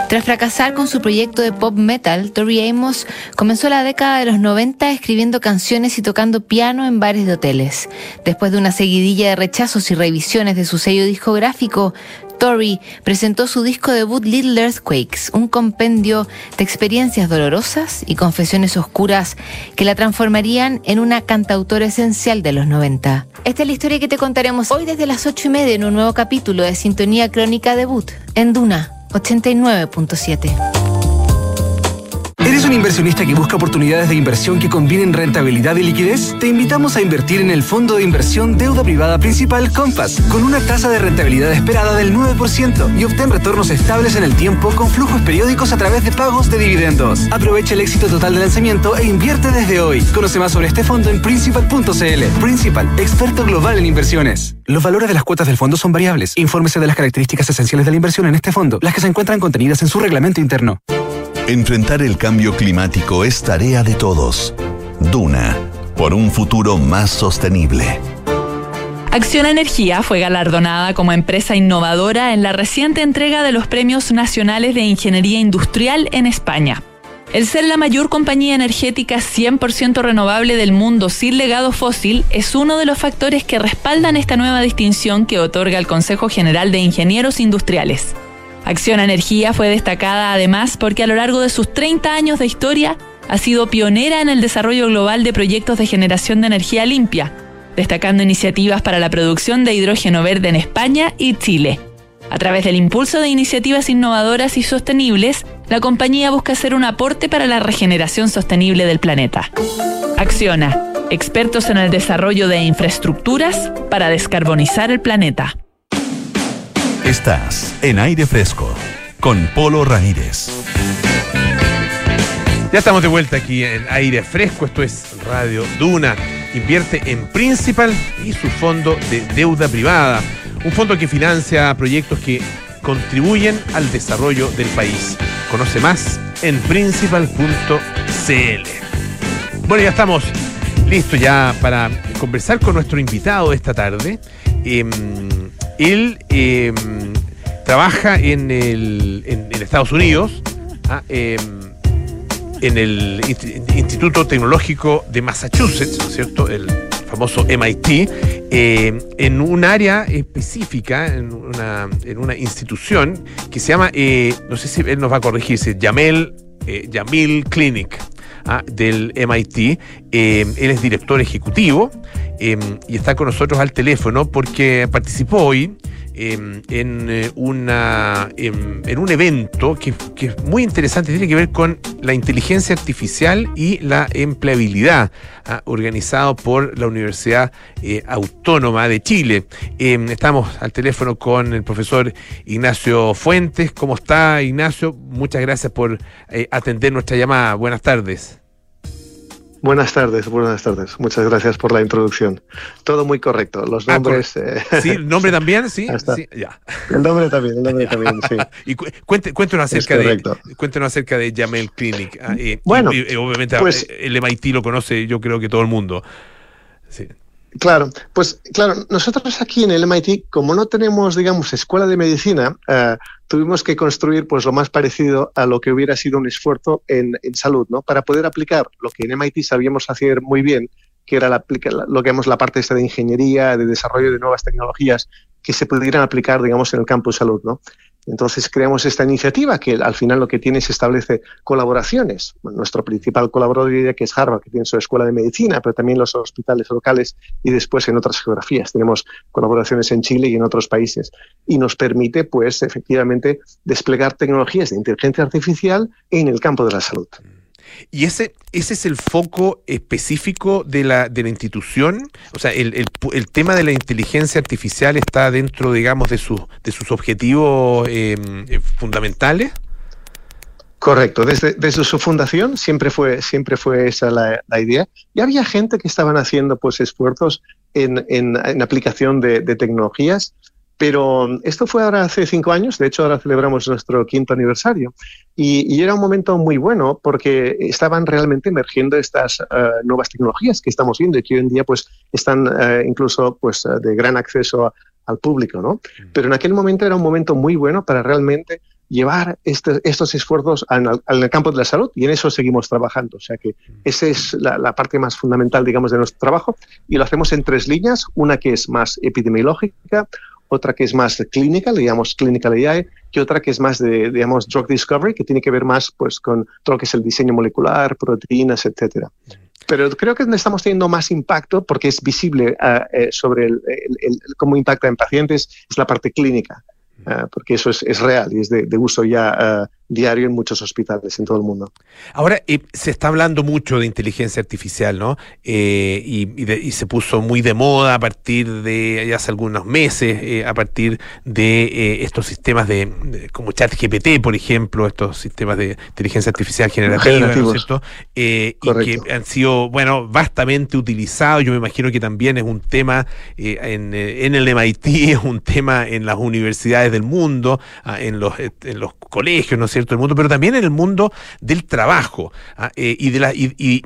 Tras fracasar con su proyecto de pop metal, Tori Amos comenzó la década de los 90 escribiendo canciones y tocando piano en bares de hoteles. Después de una seguidilla de rechazos y revisiones de su sello discográfico, Tori presentó su disco debut Little Earthquakes, un compendio de experiencias dolorosas y confesiones oscuras que la transformarían en una cantautora esencial de los 90. Esta es la historia que te contaremos hoy desde las 8 y media en un nuevo capítulo de Sintonía Crónica Debut en Duna 89.7. ¿Eres un inversionista que busca oportunidades de inversión que combinen rentabilidad y liquidez? Te invitamos a invertir en el fondo de inversión deuda privada principal Compass, con una tasa de rentabilidad esperada del 9% y obtén retornos estables en el tiempo con flujos periódicos a través de pagos de dividendos. Aprovecha el éxito total de lanzamiento e invierte desde hoy. Conoce más sobre este fondo en principal.cl. Principal, experto global en inversiones. Los valores de las cuotas del fondo son variables. Infórmese de las características esenciales de la inversión en este fondo, las que se encuentran contenidas en su reglamento interno. Enfrentar el cambio climático es tarea de todos. Duna, por un futuro más sostenible. Acción Energía fue galardonada como empresa innovadora en la reciente entrega de los Premios Nacionales de Ingeniería Industrial en España. El ser la mayor compañía energética 100% renovable del mundo sin legado fósil es uno de los factores que respaldan esta nueva distinción que otorga el Consejo General de Ingenieros Industriales. Acción Energía fue destacada además porque a lo largo de sus 30 años de historia ha sido pionera en el desarrollo global de proyectos de generación de energía limpia, destacando iniciativas para la producción de hidrógeno verde en España y Chile. A través del impulso de iniciativas innovadoras y sostenibles, la compañía busca hacer un aporte para la regeneración sostenible del planeta. Acciona, expertos en el desarrollo de infraestructuras para descarbonizar el planeta. Estás en aire fresco con Polo Ramírez. Ya estamos de vuelta aquí en aire fresco. Esto es Radio Duna. Invierte en Principal y su fondo de deuda privada. Un fondo que financia proyectos que contribuyen al desarrollo del país. Conoce más en principal.cl. Bueno, ya estamos listos ya para conversar con nuestro invitado esta tarde. Em, él em, trabaja en, el, Estados Unidos, ah, em, en el Instituto Tecnológico de Massachusetts, ¿cierto? El famoso MIT, eh, en un área específica, en una, institución que se llama, eh, no sé si él nos va a corregir, se eh, Yamil Clinic. Ah, del MIT. él es director ejecutivo y está con nosotros al teléfono porque participó hoy Em, en, eh, una, em, en, un evento que, es muy interesante, tiene que ver con la inteligencia artificial y la empleabilidad, ah, organizado por la Universidad eh, Autónoma de Chile. Em, estamos al teléfono con el profesor Ignacio Fuentes. ¿Cómo está, Ignacio? Muchas gracias por eh, atender nuestra llamada. Buenas tardes. Buenas tardes, buenas tardes. Muchas gracias por la introducción. Todo muy correcto. Los ah, nombres. Eh, (laughs) sí, el nombre también, sí. (laughs) sí ya. El nombre también, el nombre también, sí. (laughs) y cuéntenos acerca de cuéntenos acerca de Jamel Clinic. Ah, bueno, obviamente pues el MIT lo conoce, yo creo que todo el mundo. Sí. Claro, pues claro, nosotros aquí en el MIT, como no tenemos, digamos, escuela de medicina, eh, tuvimos que construir pues lo más parecido a lo que hubiera sido un esfuerzo en, salud, ¿no? Para poder aplicar lo que en MIT sabíamos hacer muy bien, que era la, lo que llamamos la parte esta de ingeniería, de desarrollo de nuevas tecnologías que se pudieran aplicar, digamos, en el campo de salud, ¿no? Entonces creamos esta iniciativa que al final lo que tiene es establece colaboraciones. nuestro principal colaborador diría que es Harvard, que tiene su escuela de medicina, pero también los hospitales locales y después en otras geografías. Tenemos colaboraciones en Chile y en otros países. Y nos permite, pues, efectivamente, desplegar tecnologías de inteligencia artificial en el campo de la salud. Y ese, ese es el foco específico de la, de la institución. O sea, el, el, tema de la inteligencia artificial está dentro, digamos, de, sus de sus objetivos em, eh, fundamentales. Correcto, desde, desde, su fundación siempre fue, siempre fue esa la, idea. Y había gente que estaban haciendo pues, esfuerzos en, en, en aplicación de, tecnologías pero esto fue ahora hace cinco años, de hecho ahora celebramos nuestro quinto aniversario, y, era un momento muy bueno porque estaban realmente emergiendo estas eh, nuevas tecnologías que estamos viendo y que hoy en día pues, están eh, incluso pues, eh, de gran acceso al público. ¿no? Mm. Pero en aquel momento era un momento muy bueno para realmente llevar este, estos esfuerzos al, campo de la salud y en eso seguimos trabajando. O sea que mm. esa es la, la, parte más fundamental, digamos, de nuestro trabajo y lo hacemos en tres líneas. Una que es más epidemiológica, otra que es más clínica, le llamamos clinical AI, y otra que es más de, digamos, drug discovery, que tiene que ver más pues, con todo lo que es el diseño molecular, proteínas, etcétera. Pero creo que estamos teniendo más impacto, porque es visible ah, eh, sobre el, cómo impacta en pacientes, es la parte clínica. Ah, porque eso es, es, real y es de, uso ya ah, diario en muchos hospitales en todo el mundo. Ahora, eh, se está hablando mucho de inteligencia artificial, ¿no? Eh, y, se puso muy de moda a partir de hace algunos meses, eh, a partir de estos sistemas de, como ChatGPT, por ejemplo, estos sistemas de inteligencia artificial generativa, ¿no es cierto? y que han sido, bueno, vastamente utilizados. Yo me imagino que también es un tema en, en, el MIT, (laughs) es un tema en las universidades del mundo, ah, en los, en los colegios, ¿no es cierto?, del mundo, pero también en el mundo del trabajo. Ah, eh, y, de la, y,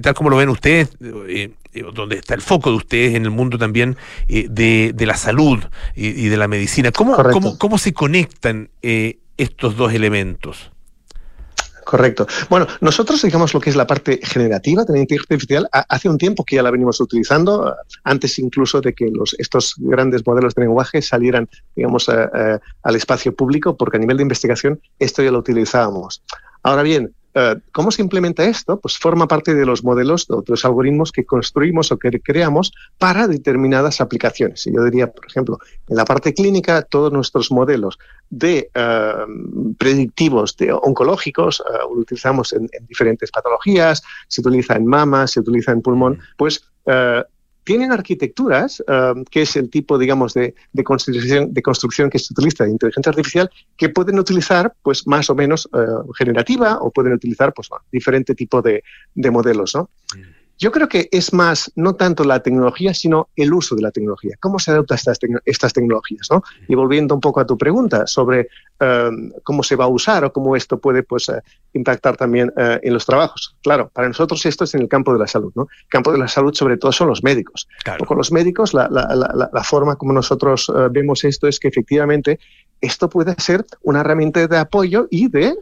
tal como lo ven ustedes, eh, eh, donde está el foco de ustedes en el mundo también de, de, la salud y, de la medicina. ¿Cómo, cómo, cómo se conectan estos dos elementos? Correcto. Bueno, nosotros digamos lo que es la parte generativa de la inteligencia artificial, hace un tiempo que ya la venimos utilizando, antes incluso de que los, estos grandes modelos de lenguaje salieran, digamos, al espacio público, porque a nivel de investigación esto ya lo utilizábamos. Ahora bien, ¿Cómo se implementa esto? Pues forma parte de los modelos, de otros algoritmos que construimos o que creamos para determinadas aplicaciones. Y yo diría, por ejemplo, en la parte clínica, todos nuestros modelos de eh, predictivos de oncológicos uh, utilizamos en, en, diferentes patologías, se utiliza en mama, se utiliza en pulmón, pues tienen arquitecturas, um, que es el tipo, digamos, de, construcción, que se utiliza de inteligencia artificial, que pueden utilizar, pues, más o menos uh, generativa o pueden utilizar, pues, diferente tipo de, de modelos, ¿no? Mm. Yo creo que es más, no tanto la tecnología, sino el uso de la tecnología. ¿Cómo se adopta estas, estas tecnologías? ¿no? Y volviendo un poco a tu pregunta sobre em, cómo se va a usar o cómo esto puede pues, eh, impactar también eh, en los trabajos. Claro, para nosotros esto es en el campo de la salud. ¿no? El campo de la salud sobre todo son los médicos. Con los médicos, la, la, la, la, forma como nosotros eh, vemos esto es que efectivamente esto puede ser una herramienta de apoyo y de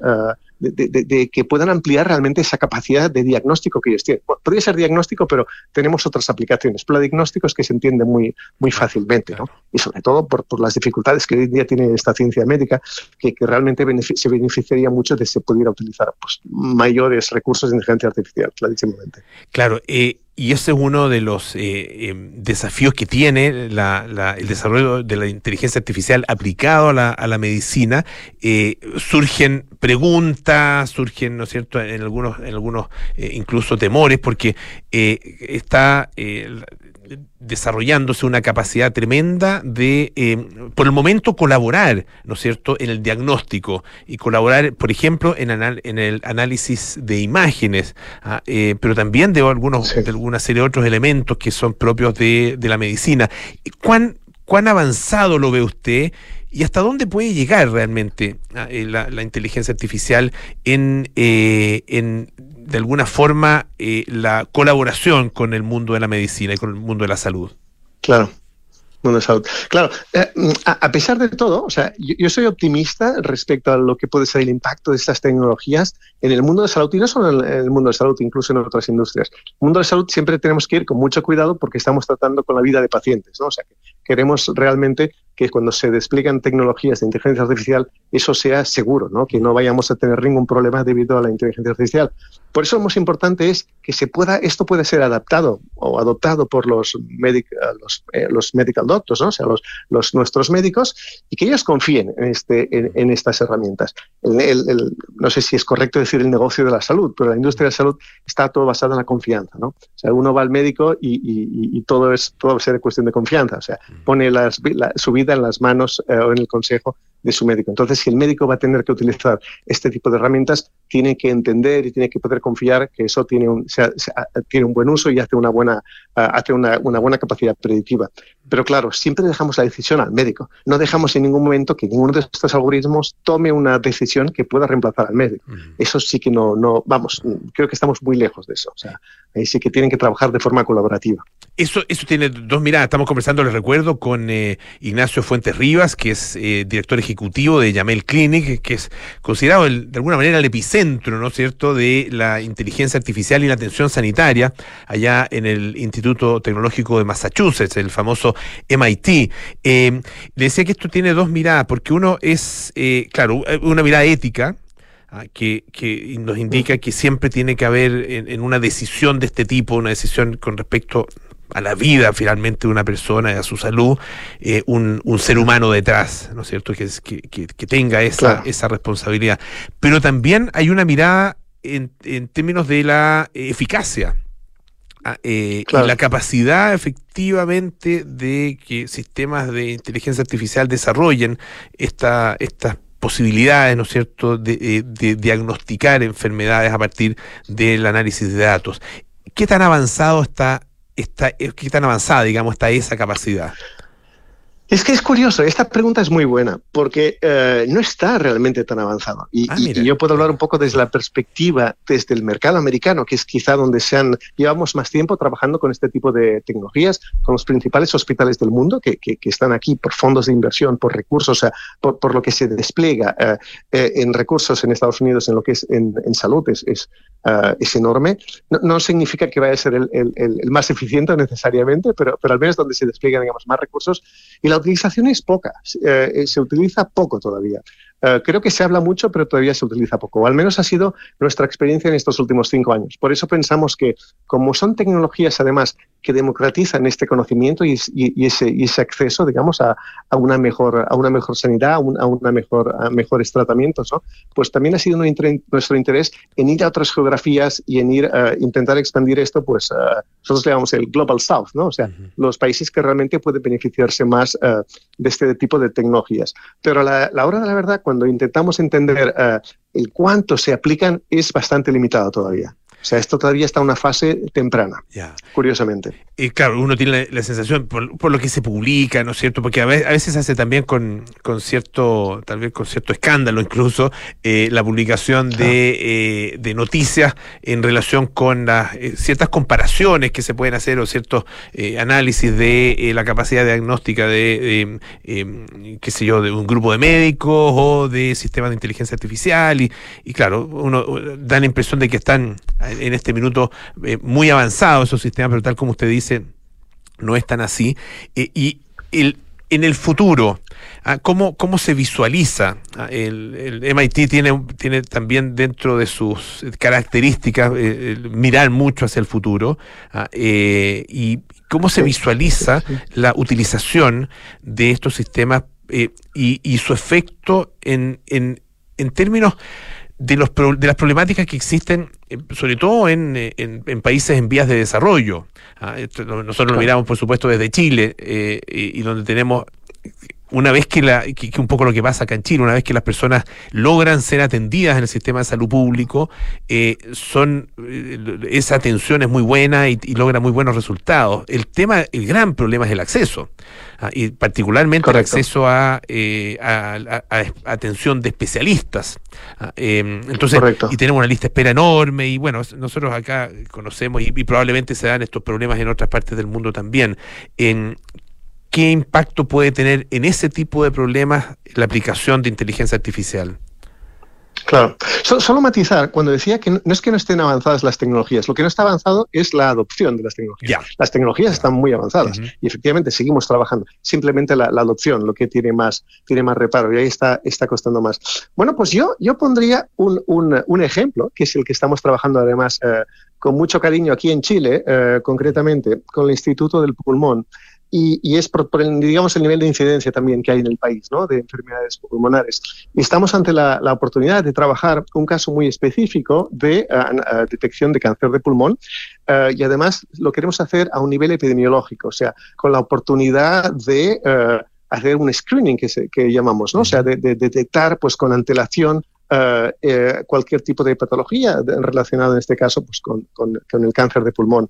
de, que puedan ampliar realmente esa capacidad de diagnóstico que ellos tienen. podría ser diagnóstico, pero tenemos otras aplicaciones. Pero diagnóstico es que se entiende muy, muy fácilmente, ¿no? Y sobre todo por, por, las dificultades que hoy en día tiene esta ciencia médica, que, que realmente se beneficiaría mucho de que se pudiera utilizar pues, mayores recursos de inteligencia artificial, clarísimamente. Claro, eh, y ese es uno de los eh, em, desafíos que tiene la, el desarrollo de la inteligencia artificial aplicado a la, a la medicina. Eh, surgen preguntas, surgen, ¿no es cierto?, en algunos, en algunos eh, incluso temores, porque está desarrollándose una capacidad tremenda de, eh, por el momento, colaborar, ¿no es cierto?, en el diagnóstico y colaborar, por ejemplo, en, en el análisis de imágenes, ah, eh, pero también de, algunos, de alguna serie de otros elementos que son propios de, de la medicina. ¿Cuán, ¿Cuán avanzado lo ve usted? ¿Y hasta dónde puede llegar realmente ah, eh, la, la, inteligencia artificial en, en de alguna forma eh, la colaboración con el mundo de la medicina y con el mundo de la salud. Claro. Mundo de salud. Claro, eh, a, pesar de todo, o sea, yo, soy optimista respecto a lo que puede ser el impacto de estas tecnologías en el mundo de salud y no solo en el mundo de salud, incluso en otras industrias. En el mundo de salud siempre tenemos que ir con mucho cuidado porque estamos tratando con la vida de pacientes, ¿no? O sea, que queremos realmente que cuando se despliegan tecnologías de inteligencia artificial, eso sea seguro, ¿no? que no vayamos a tener ningún problema debido a la inteligencia artificial. Por eso lo más importante es que se pueda, esto puede ser adaptado o adoptado por los, medic, los, eh, los medical doctors, ¿no? o sea, los, los, nuestros médicos, y que ellos confíen en, este, en, estas herramientas. El, no sé si es correcto decir el negocio de la salud, pero la industria de la salud está todo basado en la confianza. ¿no? O sea, uno va al médico y, y, y todo, es, todo va a ser cuestión de confianza. O sea, pone las, su vida en las manos eh, en el consejo de su médico. Entonces, si el médico va a tener que utilizar este tipo de herramientas, tiene que entender y tiene que poder confiar que eso tiene un, tiene un buen uso y hace una buena, hace una, una, buena capacidad predictiva. Pero claro, siempre dejamos la decisión al médico. No dejamos en ningún momento que ninguno de estos algoritmos tome una decisión que pueda reemplazar al médico. Eso sí que no, no, vamos, creo que estamos muy lejos de eso. O sea, ahí sí que tienen que trabajar de forma colaborativa. Eso, eso tiene dos miradas. Estamos conversando, les recuerdo, con eh, Ignacio Fuentes Rivas, que es eh, director ejecutivo ejecutivo de Yamel Clinic, que es considerado de alguna manera el epicentro, ¿no es cierto?, de la inteligencia artificial y la atención sanitaria, allá en el Instituto Tecnológico de Massachusetts, el famoso MIT. Eh, le decía que esto tiene dos miradas, porque uno es, eh, claro, una mirada ética, ah, que, que, nos indica que siempre tiene que haber en, una decisión de este tipo, una decisión con respecto a la vida finalmente de una persona y a su salud, eh, un, un, ser humano detrás, ¿no es cierto? Que, que, que tenga esa, esa responsabilidad. Pero también hay una mirada en, en términos de la eficacia. Ah, eh, y la capacidad efectivamente de que sistemas de inteligencia artificial desarrollen esta, estas posibilidades, ¿no es cierto?, de, eh, de, diagnosticar enfermedades a partir del análisis de datos. ¿Qué tan avanzado está, está qué tan avanzada, digamos, está esa capacidad? Es que es curioso, esta pregunta es muy buena, porque eh, no está realmente tan avanzado. Y, ah, y, yo puedo hablar un poco desde la perspectiva, desde el mercado americano, que es quizá donde se han, llevamos más tiempo trabajando con este tipo de tecnologías, con los principales hospitales del mundo que, que, están aquí por fondos de inversión, por recursos, o sea, por, por, lo que se despliega eh, eh, en recursos en Estados Unidos, en lo que es en, en salud, es, es, es enorme. No, no, significa que vaya a ser el, el, el, más eficiente necesariamente, pero, pero al menos donde se despliegan, digamos, más recursos. Y la utilización es poca, eh, eh, se utiliza poco todavía. Eh, creo que se habla mucho, pero todavía se utiliza poco, o al menos ha sido nuestra experiencia en estos últimos cinco años. Por eso pensamos que, como son tecnologías además que democratizan este conocimiento y, ese, ese, acceso, digamos, a, una, mejor, a una mejor sanidad, a, una mejor, mejores tratamientos, ¿no? pues también ha sido nuestro interés en ir a otras geografías y en ir a intentar expandir esto, pues nosotros le llamamos el Global South, ¿no? o sea, los países que realmente pueden beneficiarse más de este tipo de tecnologías. Pero a la, la hora de la verdad, cuando intentamos entender uh, el cuánto se aplican, es bastante limitado todavía. O sea, esto todavía está en una fase temprana, curiosamente. Y claro, uno tiene la, sensación, por, lo que se publica, ¿no es cierto? Porque a veces, se hace también con, con, cierto, tal vez con cierto escándalo incluso, eh, la publicación de, eh, de, noticias en relación con las eh, ciertas comparaciones que se pueden hacer o ciertos análisis de la capacidad diagnóstica de, qué sé yo, de un grupo de médicos o de sistemas de inteligencia artificial. Y, y claro, uno da la impresión de que están en este minuto eh, muy avanzados esos sistemas, pero tal como usted dice, no es tan así. Eh, y el, en el futuro, ah, ¿cómo, ¿cómo, se visualiza? Ah, el, MIT tiene, tiene también dentro de sus características eh, mirar mucho hacia el futuro. Ah, ¿Y cómo se visualiza la utilización de estos sistemas y, y, su efecto en, en, en términos de, los, de las problemáticas que existen, eh, sobre todo en, en, países en vías de desarrollo. Ah, nosotros lo miramos, por supuesto, desde Chile, eh, y, donde tenemos una vez que, la, que, un poco lo que pasa acá en Chile, una vez que las personas logran ser atendidas en el sistema de salud público, eh, son eh, esa atención es muy buena y, logra muy buenos resultados. El tema, el gran problema es el acceso, ah, y particularmente el acceso eh, a, atención de especialistas. Ah, em, entonces, y tenemos una lista de espera enorme, y bueno, nosotros acá conocemos y, probablemente se dan estos problemas en otras partes del mundo también. En, ¿qué impacto puede tener en ese tipo de problemas la aplicación de inteligencia artificial? Claro. solo matizar, cuando decía que no, es que no estén avanzadas las tecnologías, lo que no está avanzado es la adopción de las tecnologías. Las tecnologías están muy avanzadas y efectivamente seguimos trabajando. Simplemente la, adopción, lo que tiene más, tiene más reparo y ahí está, está costando más. Bueno, pues yo, yo pondría un, un, un ejemplo, que es el que estamos trabajando además eh, con mucho cariño aquí en Chile, eh, concretamente con el Instituto del Pulmón y, es por, el, digamos, el nivel de incidencia también que hay en el país ¿no? de enfermedades pulmonares. Y estamos ante la, oportunidad de trabajar un caso muy específico de detección de cáncer de pulmón eh, y además lo queremos hacer a un nivel epidemiológico, o sea, con la oportunidad de... Eh, hacer un screening que, se, que llamamos, ¿no? O sea, de, de, detectar pues con antelación eh, cualquier tipo de patología relacionada en este caso pues, con, con, el cáncer de pulmón.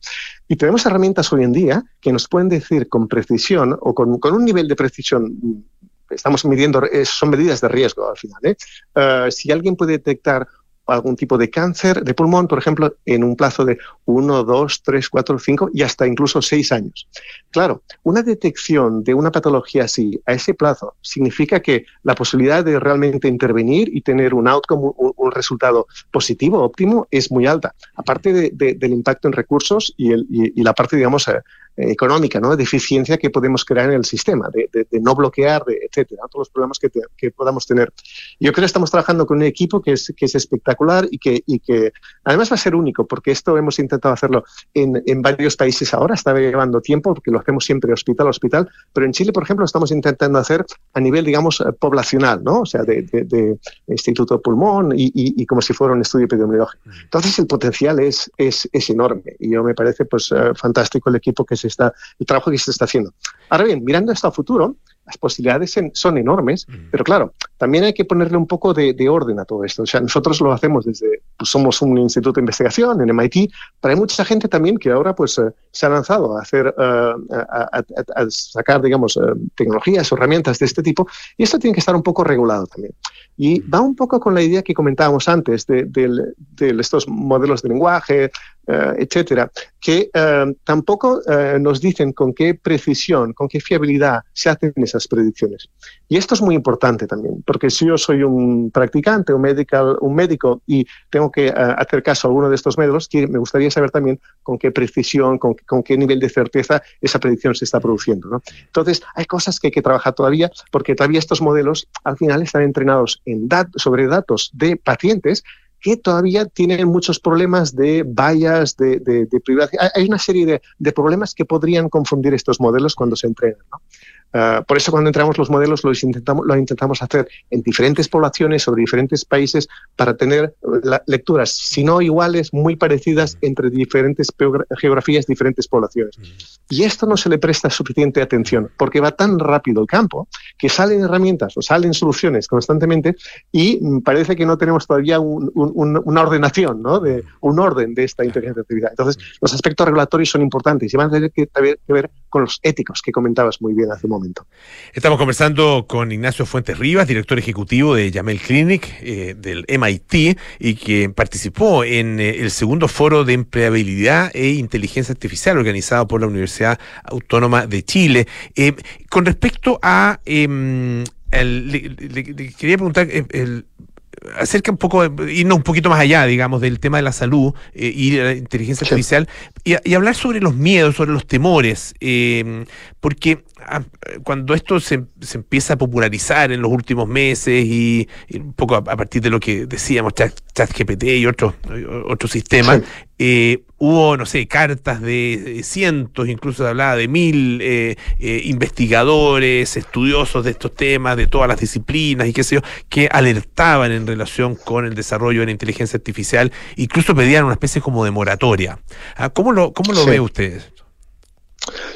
Y tenemos herramientas hoy en día que nos pueden decir con precisión o con, con un nivel de precisión estamos midiendo, eh, son medidas de riesgo al final. si alguien puede detectar algún tipo de cáncer de pulmón, por ejemplo, en un plazo de 1, 2, 3, 4, 5 y hasta incluso 6 años. Claro, una detección de una patología así a ese plazo significa que la posibilidad de realmente intervenir y tener un outcome, un, resultado positivo, óptimo, es muy alta. Aparte del impacto en recursos y, el, y la parte, digamos, eh, económica, ¿no? de eficiencia que podemos crear en el sistema, de, no bloquear, de, etcétera, todos los problemas que, que, podamos tener. Yo creo que estamos trabajando con un equipo que es, que es espectacular y que, y que además va a ser único, porque esto hemos intentado hacerlo en, en varios países ahora, está llevando tiempo, porque lo hacemos siempre hospital a hospital, pero en Chile, por ejemplo, estamos intentando hacer a nivel, digamos, eh, poblacional, ¿no? O sea, de, de, Instituto Pulmón y, y, como si fuera un estudio epidemiológico. Entonces, el potencial es, es, es enorme y yo me parece pues eh, fantástico el equipo que se está, el trabajo que se está haciendo. Ahora bien, mirando esto a futuro, las posibilidades son enormes, pero claro, también hay que ponerle un poco de, orden a todo esto. O sea, nosotros lo hacemos desde, pues somos un instituto de investigación en MIT, pero hay mucha gente también que ahora pues eh, se ha lanzado a hacer, eh, a, sacar, digamos, eh, tecnologías o herramientas de este tipo, y esto tiene que estar un poco regulado también. Y va un poco con la idea que comentábamos antes de, de estos modelos de lenguaje, eh, etcétera, que eh, tampoco eh, nos dicen con qué precisión, con qué fiabilidad se hacen esas predicciones. Y esto es muy importante también, porque si yo soy un practicante, un, medical, un médico y tengo que hacer caso a alguno de estos métodos, me gustaría saber también con qué precisión, con, qué nivel de certeza esa predicción se está produciendo. ¿no? Entonces, hay cosas que hay que trabajar todavía, porque todavía estos modelos al final están entrenados en sobre datos de pacientes que todavía tienen muchos problemas de vallas, de, de, de privacidad. Hay una serie de, de, problemas que podrían confundir estos modelos cuando se entrenan. ¿no? Ah, por eso cuando entramos los modelos los intentamos, lo intentamos hacer en diferentes poblaciones sobre diferentes países para tener lecturas, si no iguales, muy parecidas entre diferentes geografías, diferentes poblaciones. Y esto no se le presta suficiente atención porque va tan rápido el campo que salen herramientas o salen soluciones constantemente y mm, parece que no tenemos todavía una ordenación, ¿no? de, un orden de esta inteligencia artificial. Entonces, los aspectos regulatorios son importantes y van a tener que, que ver con los éticos que comentabas muy bien hace un momento. Estamos conversando con Ignacio Fuentes Rivas, director ejecutivo de Yamel Clinic eh, del MIT y que participó en eh, el segundo foro de empleabilidad e inteligencia artificial organizado por la Universidad Autónoma de Chile. Eh, con respecto a... Em, le, quería preguntar, acerca un poco, irnos un poquito más allá, digamos, del tema de la salud eh, y de la inteligencia artificial y, hablar sobre los miedos, sobre los temores, eh, porque cuando esto se, se, empieza a popularizar en los últimos meses y, un poco a, partir de lo que decíamos, ChatGPT y otros otros sistemas, eh, hubo, no sé, cartas de cientos, incluso se hablaba de mil eh, eh, investigadores, estudiosos de estos temas, de todas las disciplinas y qué sé yo, que alertaban en relación con el desarrollo de la inteligencia artificial, incluso pedían una especie como de moratoria. Ah, ¿Cómo lo, cómo lo ve usted?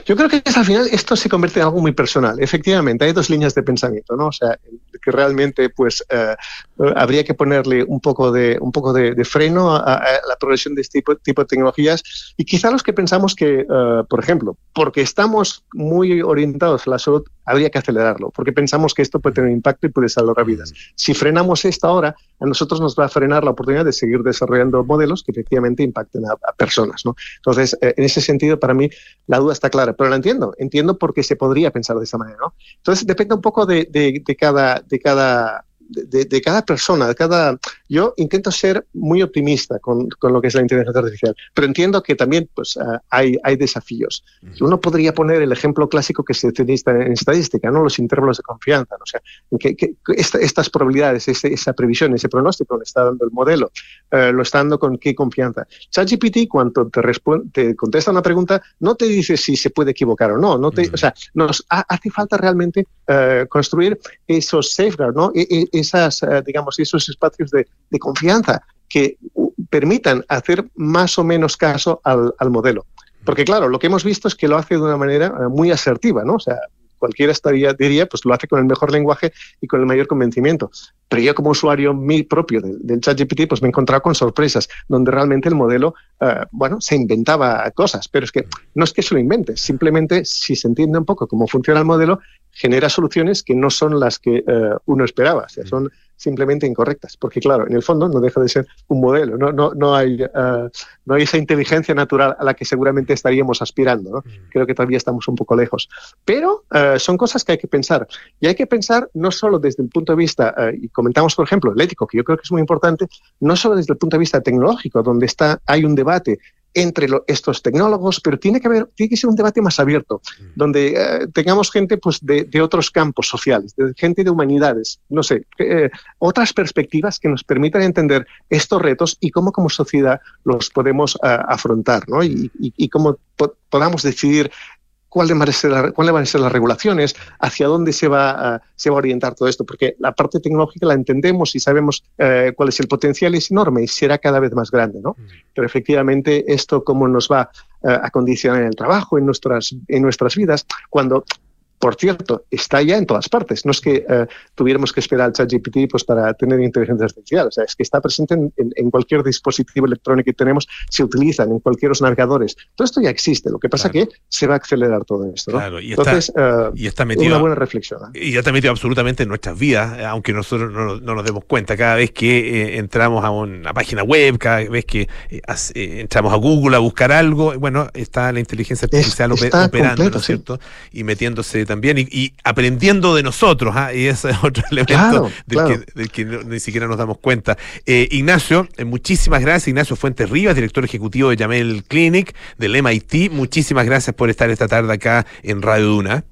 Yo creo que al final esto se convierte en algo muy personal. Efectivamente, hay dos líneas de pensamiento, ¿no? O sea, que realmente pues eh, habría que ponerle un poco de, un poco de, freno a, la progresión de este tipo, tipo, de tecnologías y quizá los que pensamos que, eh, por ejemplo, porque estamos muy orientados a la salud, habría que acelerarlo, porque pensamos que esto puede tener impacto y puede salvar vidas. Si frenamos esto ahora, a nosotros nos va a frenar la oportunidad de seguir desarrollando modelos que efectivamente impacten a, personas, ¿no? Entonces, eh, en ese sentido, para mí, la duda está clara, pero la entiendo, entiendo por qué se podría pensar de esa manera, ¿no? Entonces, depende un poco de, de cada, de cada de, cada persona, de cada... Yo intento ser muy optimista con, con, lo que es la inteligencia artificial, pero entiendo que también pues, uh, hay, hay desafíos. Uno podría poner el ejemplo clásico que se utiliza en estadística, ¿no? los intervalos de confianza. ¿no? O sea, que, que estas probabilidades, esa previsión, ese pronóstico lo está dando el modelo, uh, lo está dando con qué confianza. ChatGPT, cuando te, te contesta una pregunta, no te dice si se puede equivocar o no. no te, O sea, nos hace falta realmente uh, construir esos safeguards, ¿no? E, e, esas, eh, digamos, esos espacios de, confianza que permitan hacer más o menos caso al, modelo. Porque claro, lo que hemos visto es que lo hace de una manera eh, muy asertiva, ¿no? O sea, cualquiera estaría, diría, pues lo hace con el mejor lenguaje y con el mayor convencimiento. Pero yo como usuario mi propio del, del ChatGPT, pues me he encontrado con sorpresas, donde realmente el modelo, eh, bueno, se inventaba cosas, pero es que no es que se lo invente, simplemente si se entiende un poco cómo funciona el modelo, genera soluciones que no son las que eh, uno esperaba, o sea, son simplemente incorrectas, porque claro, en el fondo no deja de ser un modelo, no, no, no, hay, uh, no hay esa inteligencia natural a la que seguramente estaríamos aspirando, ¿no? Mm. creo que todavía estamos un poco lejos, pero uh, son cosas que hay que pensar, y hay que pensar no solo desde el punto de vista, uh, y comentamos por ejemplo el ético, que yo creo que es muy importante, no solo desde el punto de vista tecnológico, donde está, hay un debate entre estos tecnólogos, pero tiene que haber, tiene que ser un debate más abierto, mm. donde eh, tengamos gente pues, de, otros campos sociales, de gente de humanidades, no sé, eh, otras perspectivas que nos permitan entender estos retos y cómo como sociedad los podemos afrontar, ¿no? Y, y cómo podamos decidir cuáles van, a ser, van a ser las regulaciones, hacia dónde se va, a, se va a orientar todo esto, porque la parte tecnológica la entendemos y sabemos eh, cuál es el potencial, es enorme y será cada vez más grande, ¿no? Mm. Pero efectivamente esto cómo nos va eh, a condicionar en el trabajo, en nuestras, en nuestras vidas, cuando por cierto, está ya en todas partes. No es que eh, tuviéramos que esperar al ChatGPT pues, para tener inteligencia artificial. O sea, es que está presente en, cualquier dispositivo electrónico que tenemos, se utilizan en cualquier los navegadores. Todo esto ya existe. Lo que pasa es que se va a acelerar todo esto. Claro, y Entonces, está, y está metido, una buena reflexión. ¿eh? Y ya está metido absolutamente en nuestras vidas, aunque nosotros no, nos demos cuenta. Cada vez que eh, entramos a una página web, cada vez que entramos a Google a buscar algo, bueno, está la inteligencia artificial operando, ¿no es cierto? Y metiéndose también y, aprendiendo de nosotros, ¿ah? y ese (laughs) es otro elemento del, Que, ni siquiera nos damos cuenta. Eh, Ignacio, eh, muchísimas gracias. Ignacio Fuentes Rivas, director ejecutivo de Yamel Clinic del MIT. Muchísimas gracias por estar esta tarde acá en Radio Duna.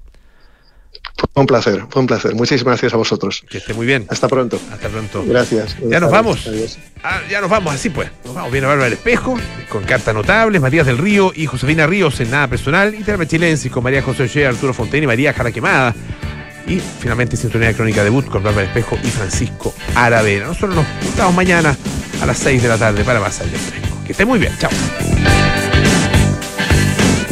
Fue un placer, fue un placer. Muchísimas gracias a vosotros. Que esté muy bien. Hasta pronto. Hasta pronto. Gracias. Ya nos vamos. Ah, ya nos vamos, así pues. Nos vamos. Viene Bárbara del Espejo, con cartas notables, Matías del Río y Josefina Ríos en Nada Personal, y Terme Chilensis con María José Ollea, Arturo Fontaine y María Jara Quemada. Y finalmente Sintonía Crónica Debut con Bárbara del Espejo y Francisco Aravena. Nosotros nos juntamos mañana a las 6 de la tarde para más allá fresco. Que esté muy bien. Chao.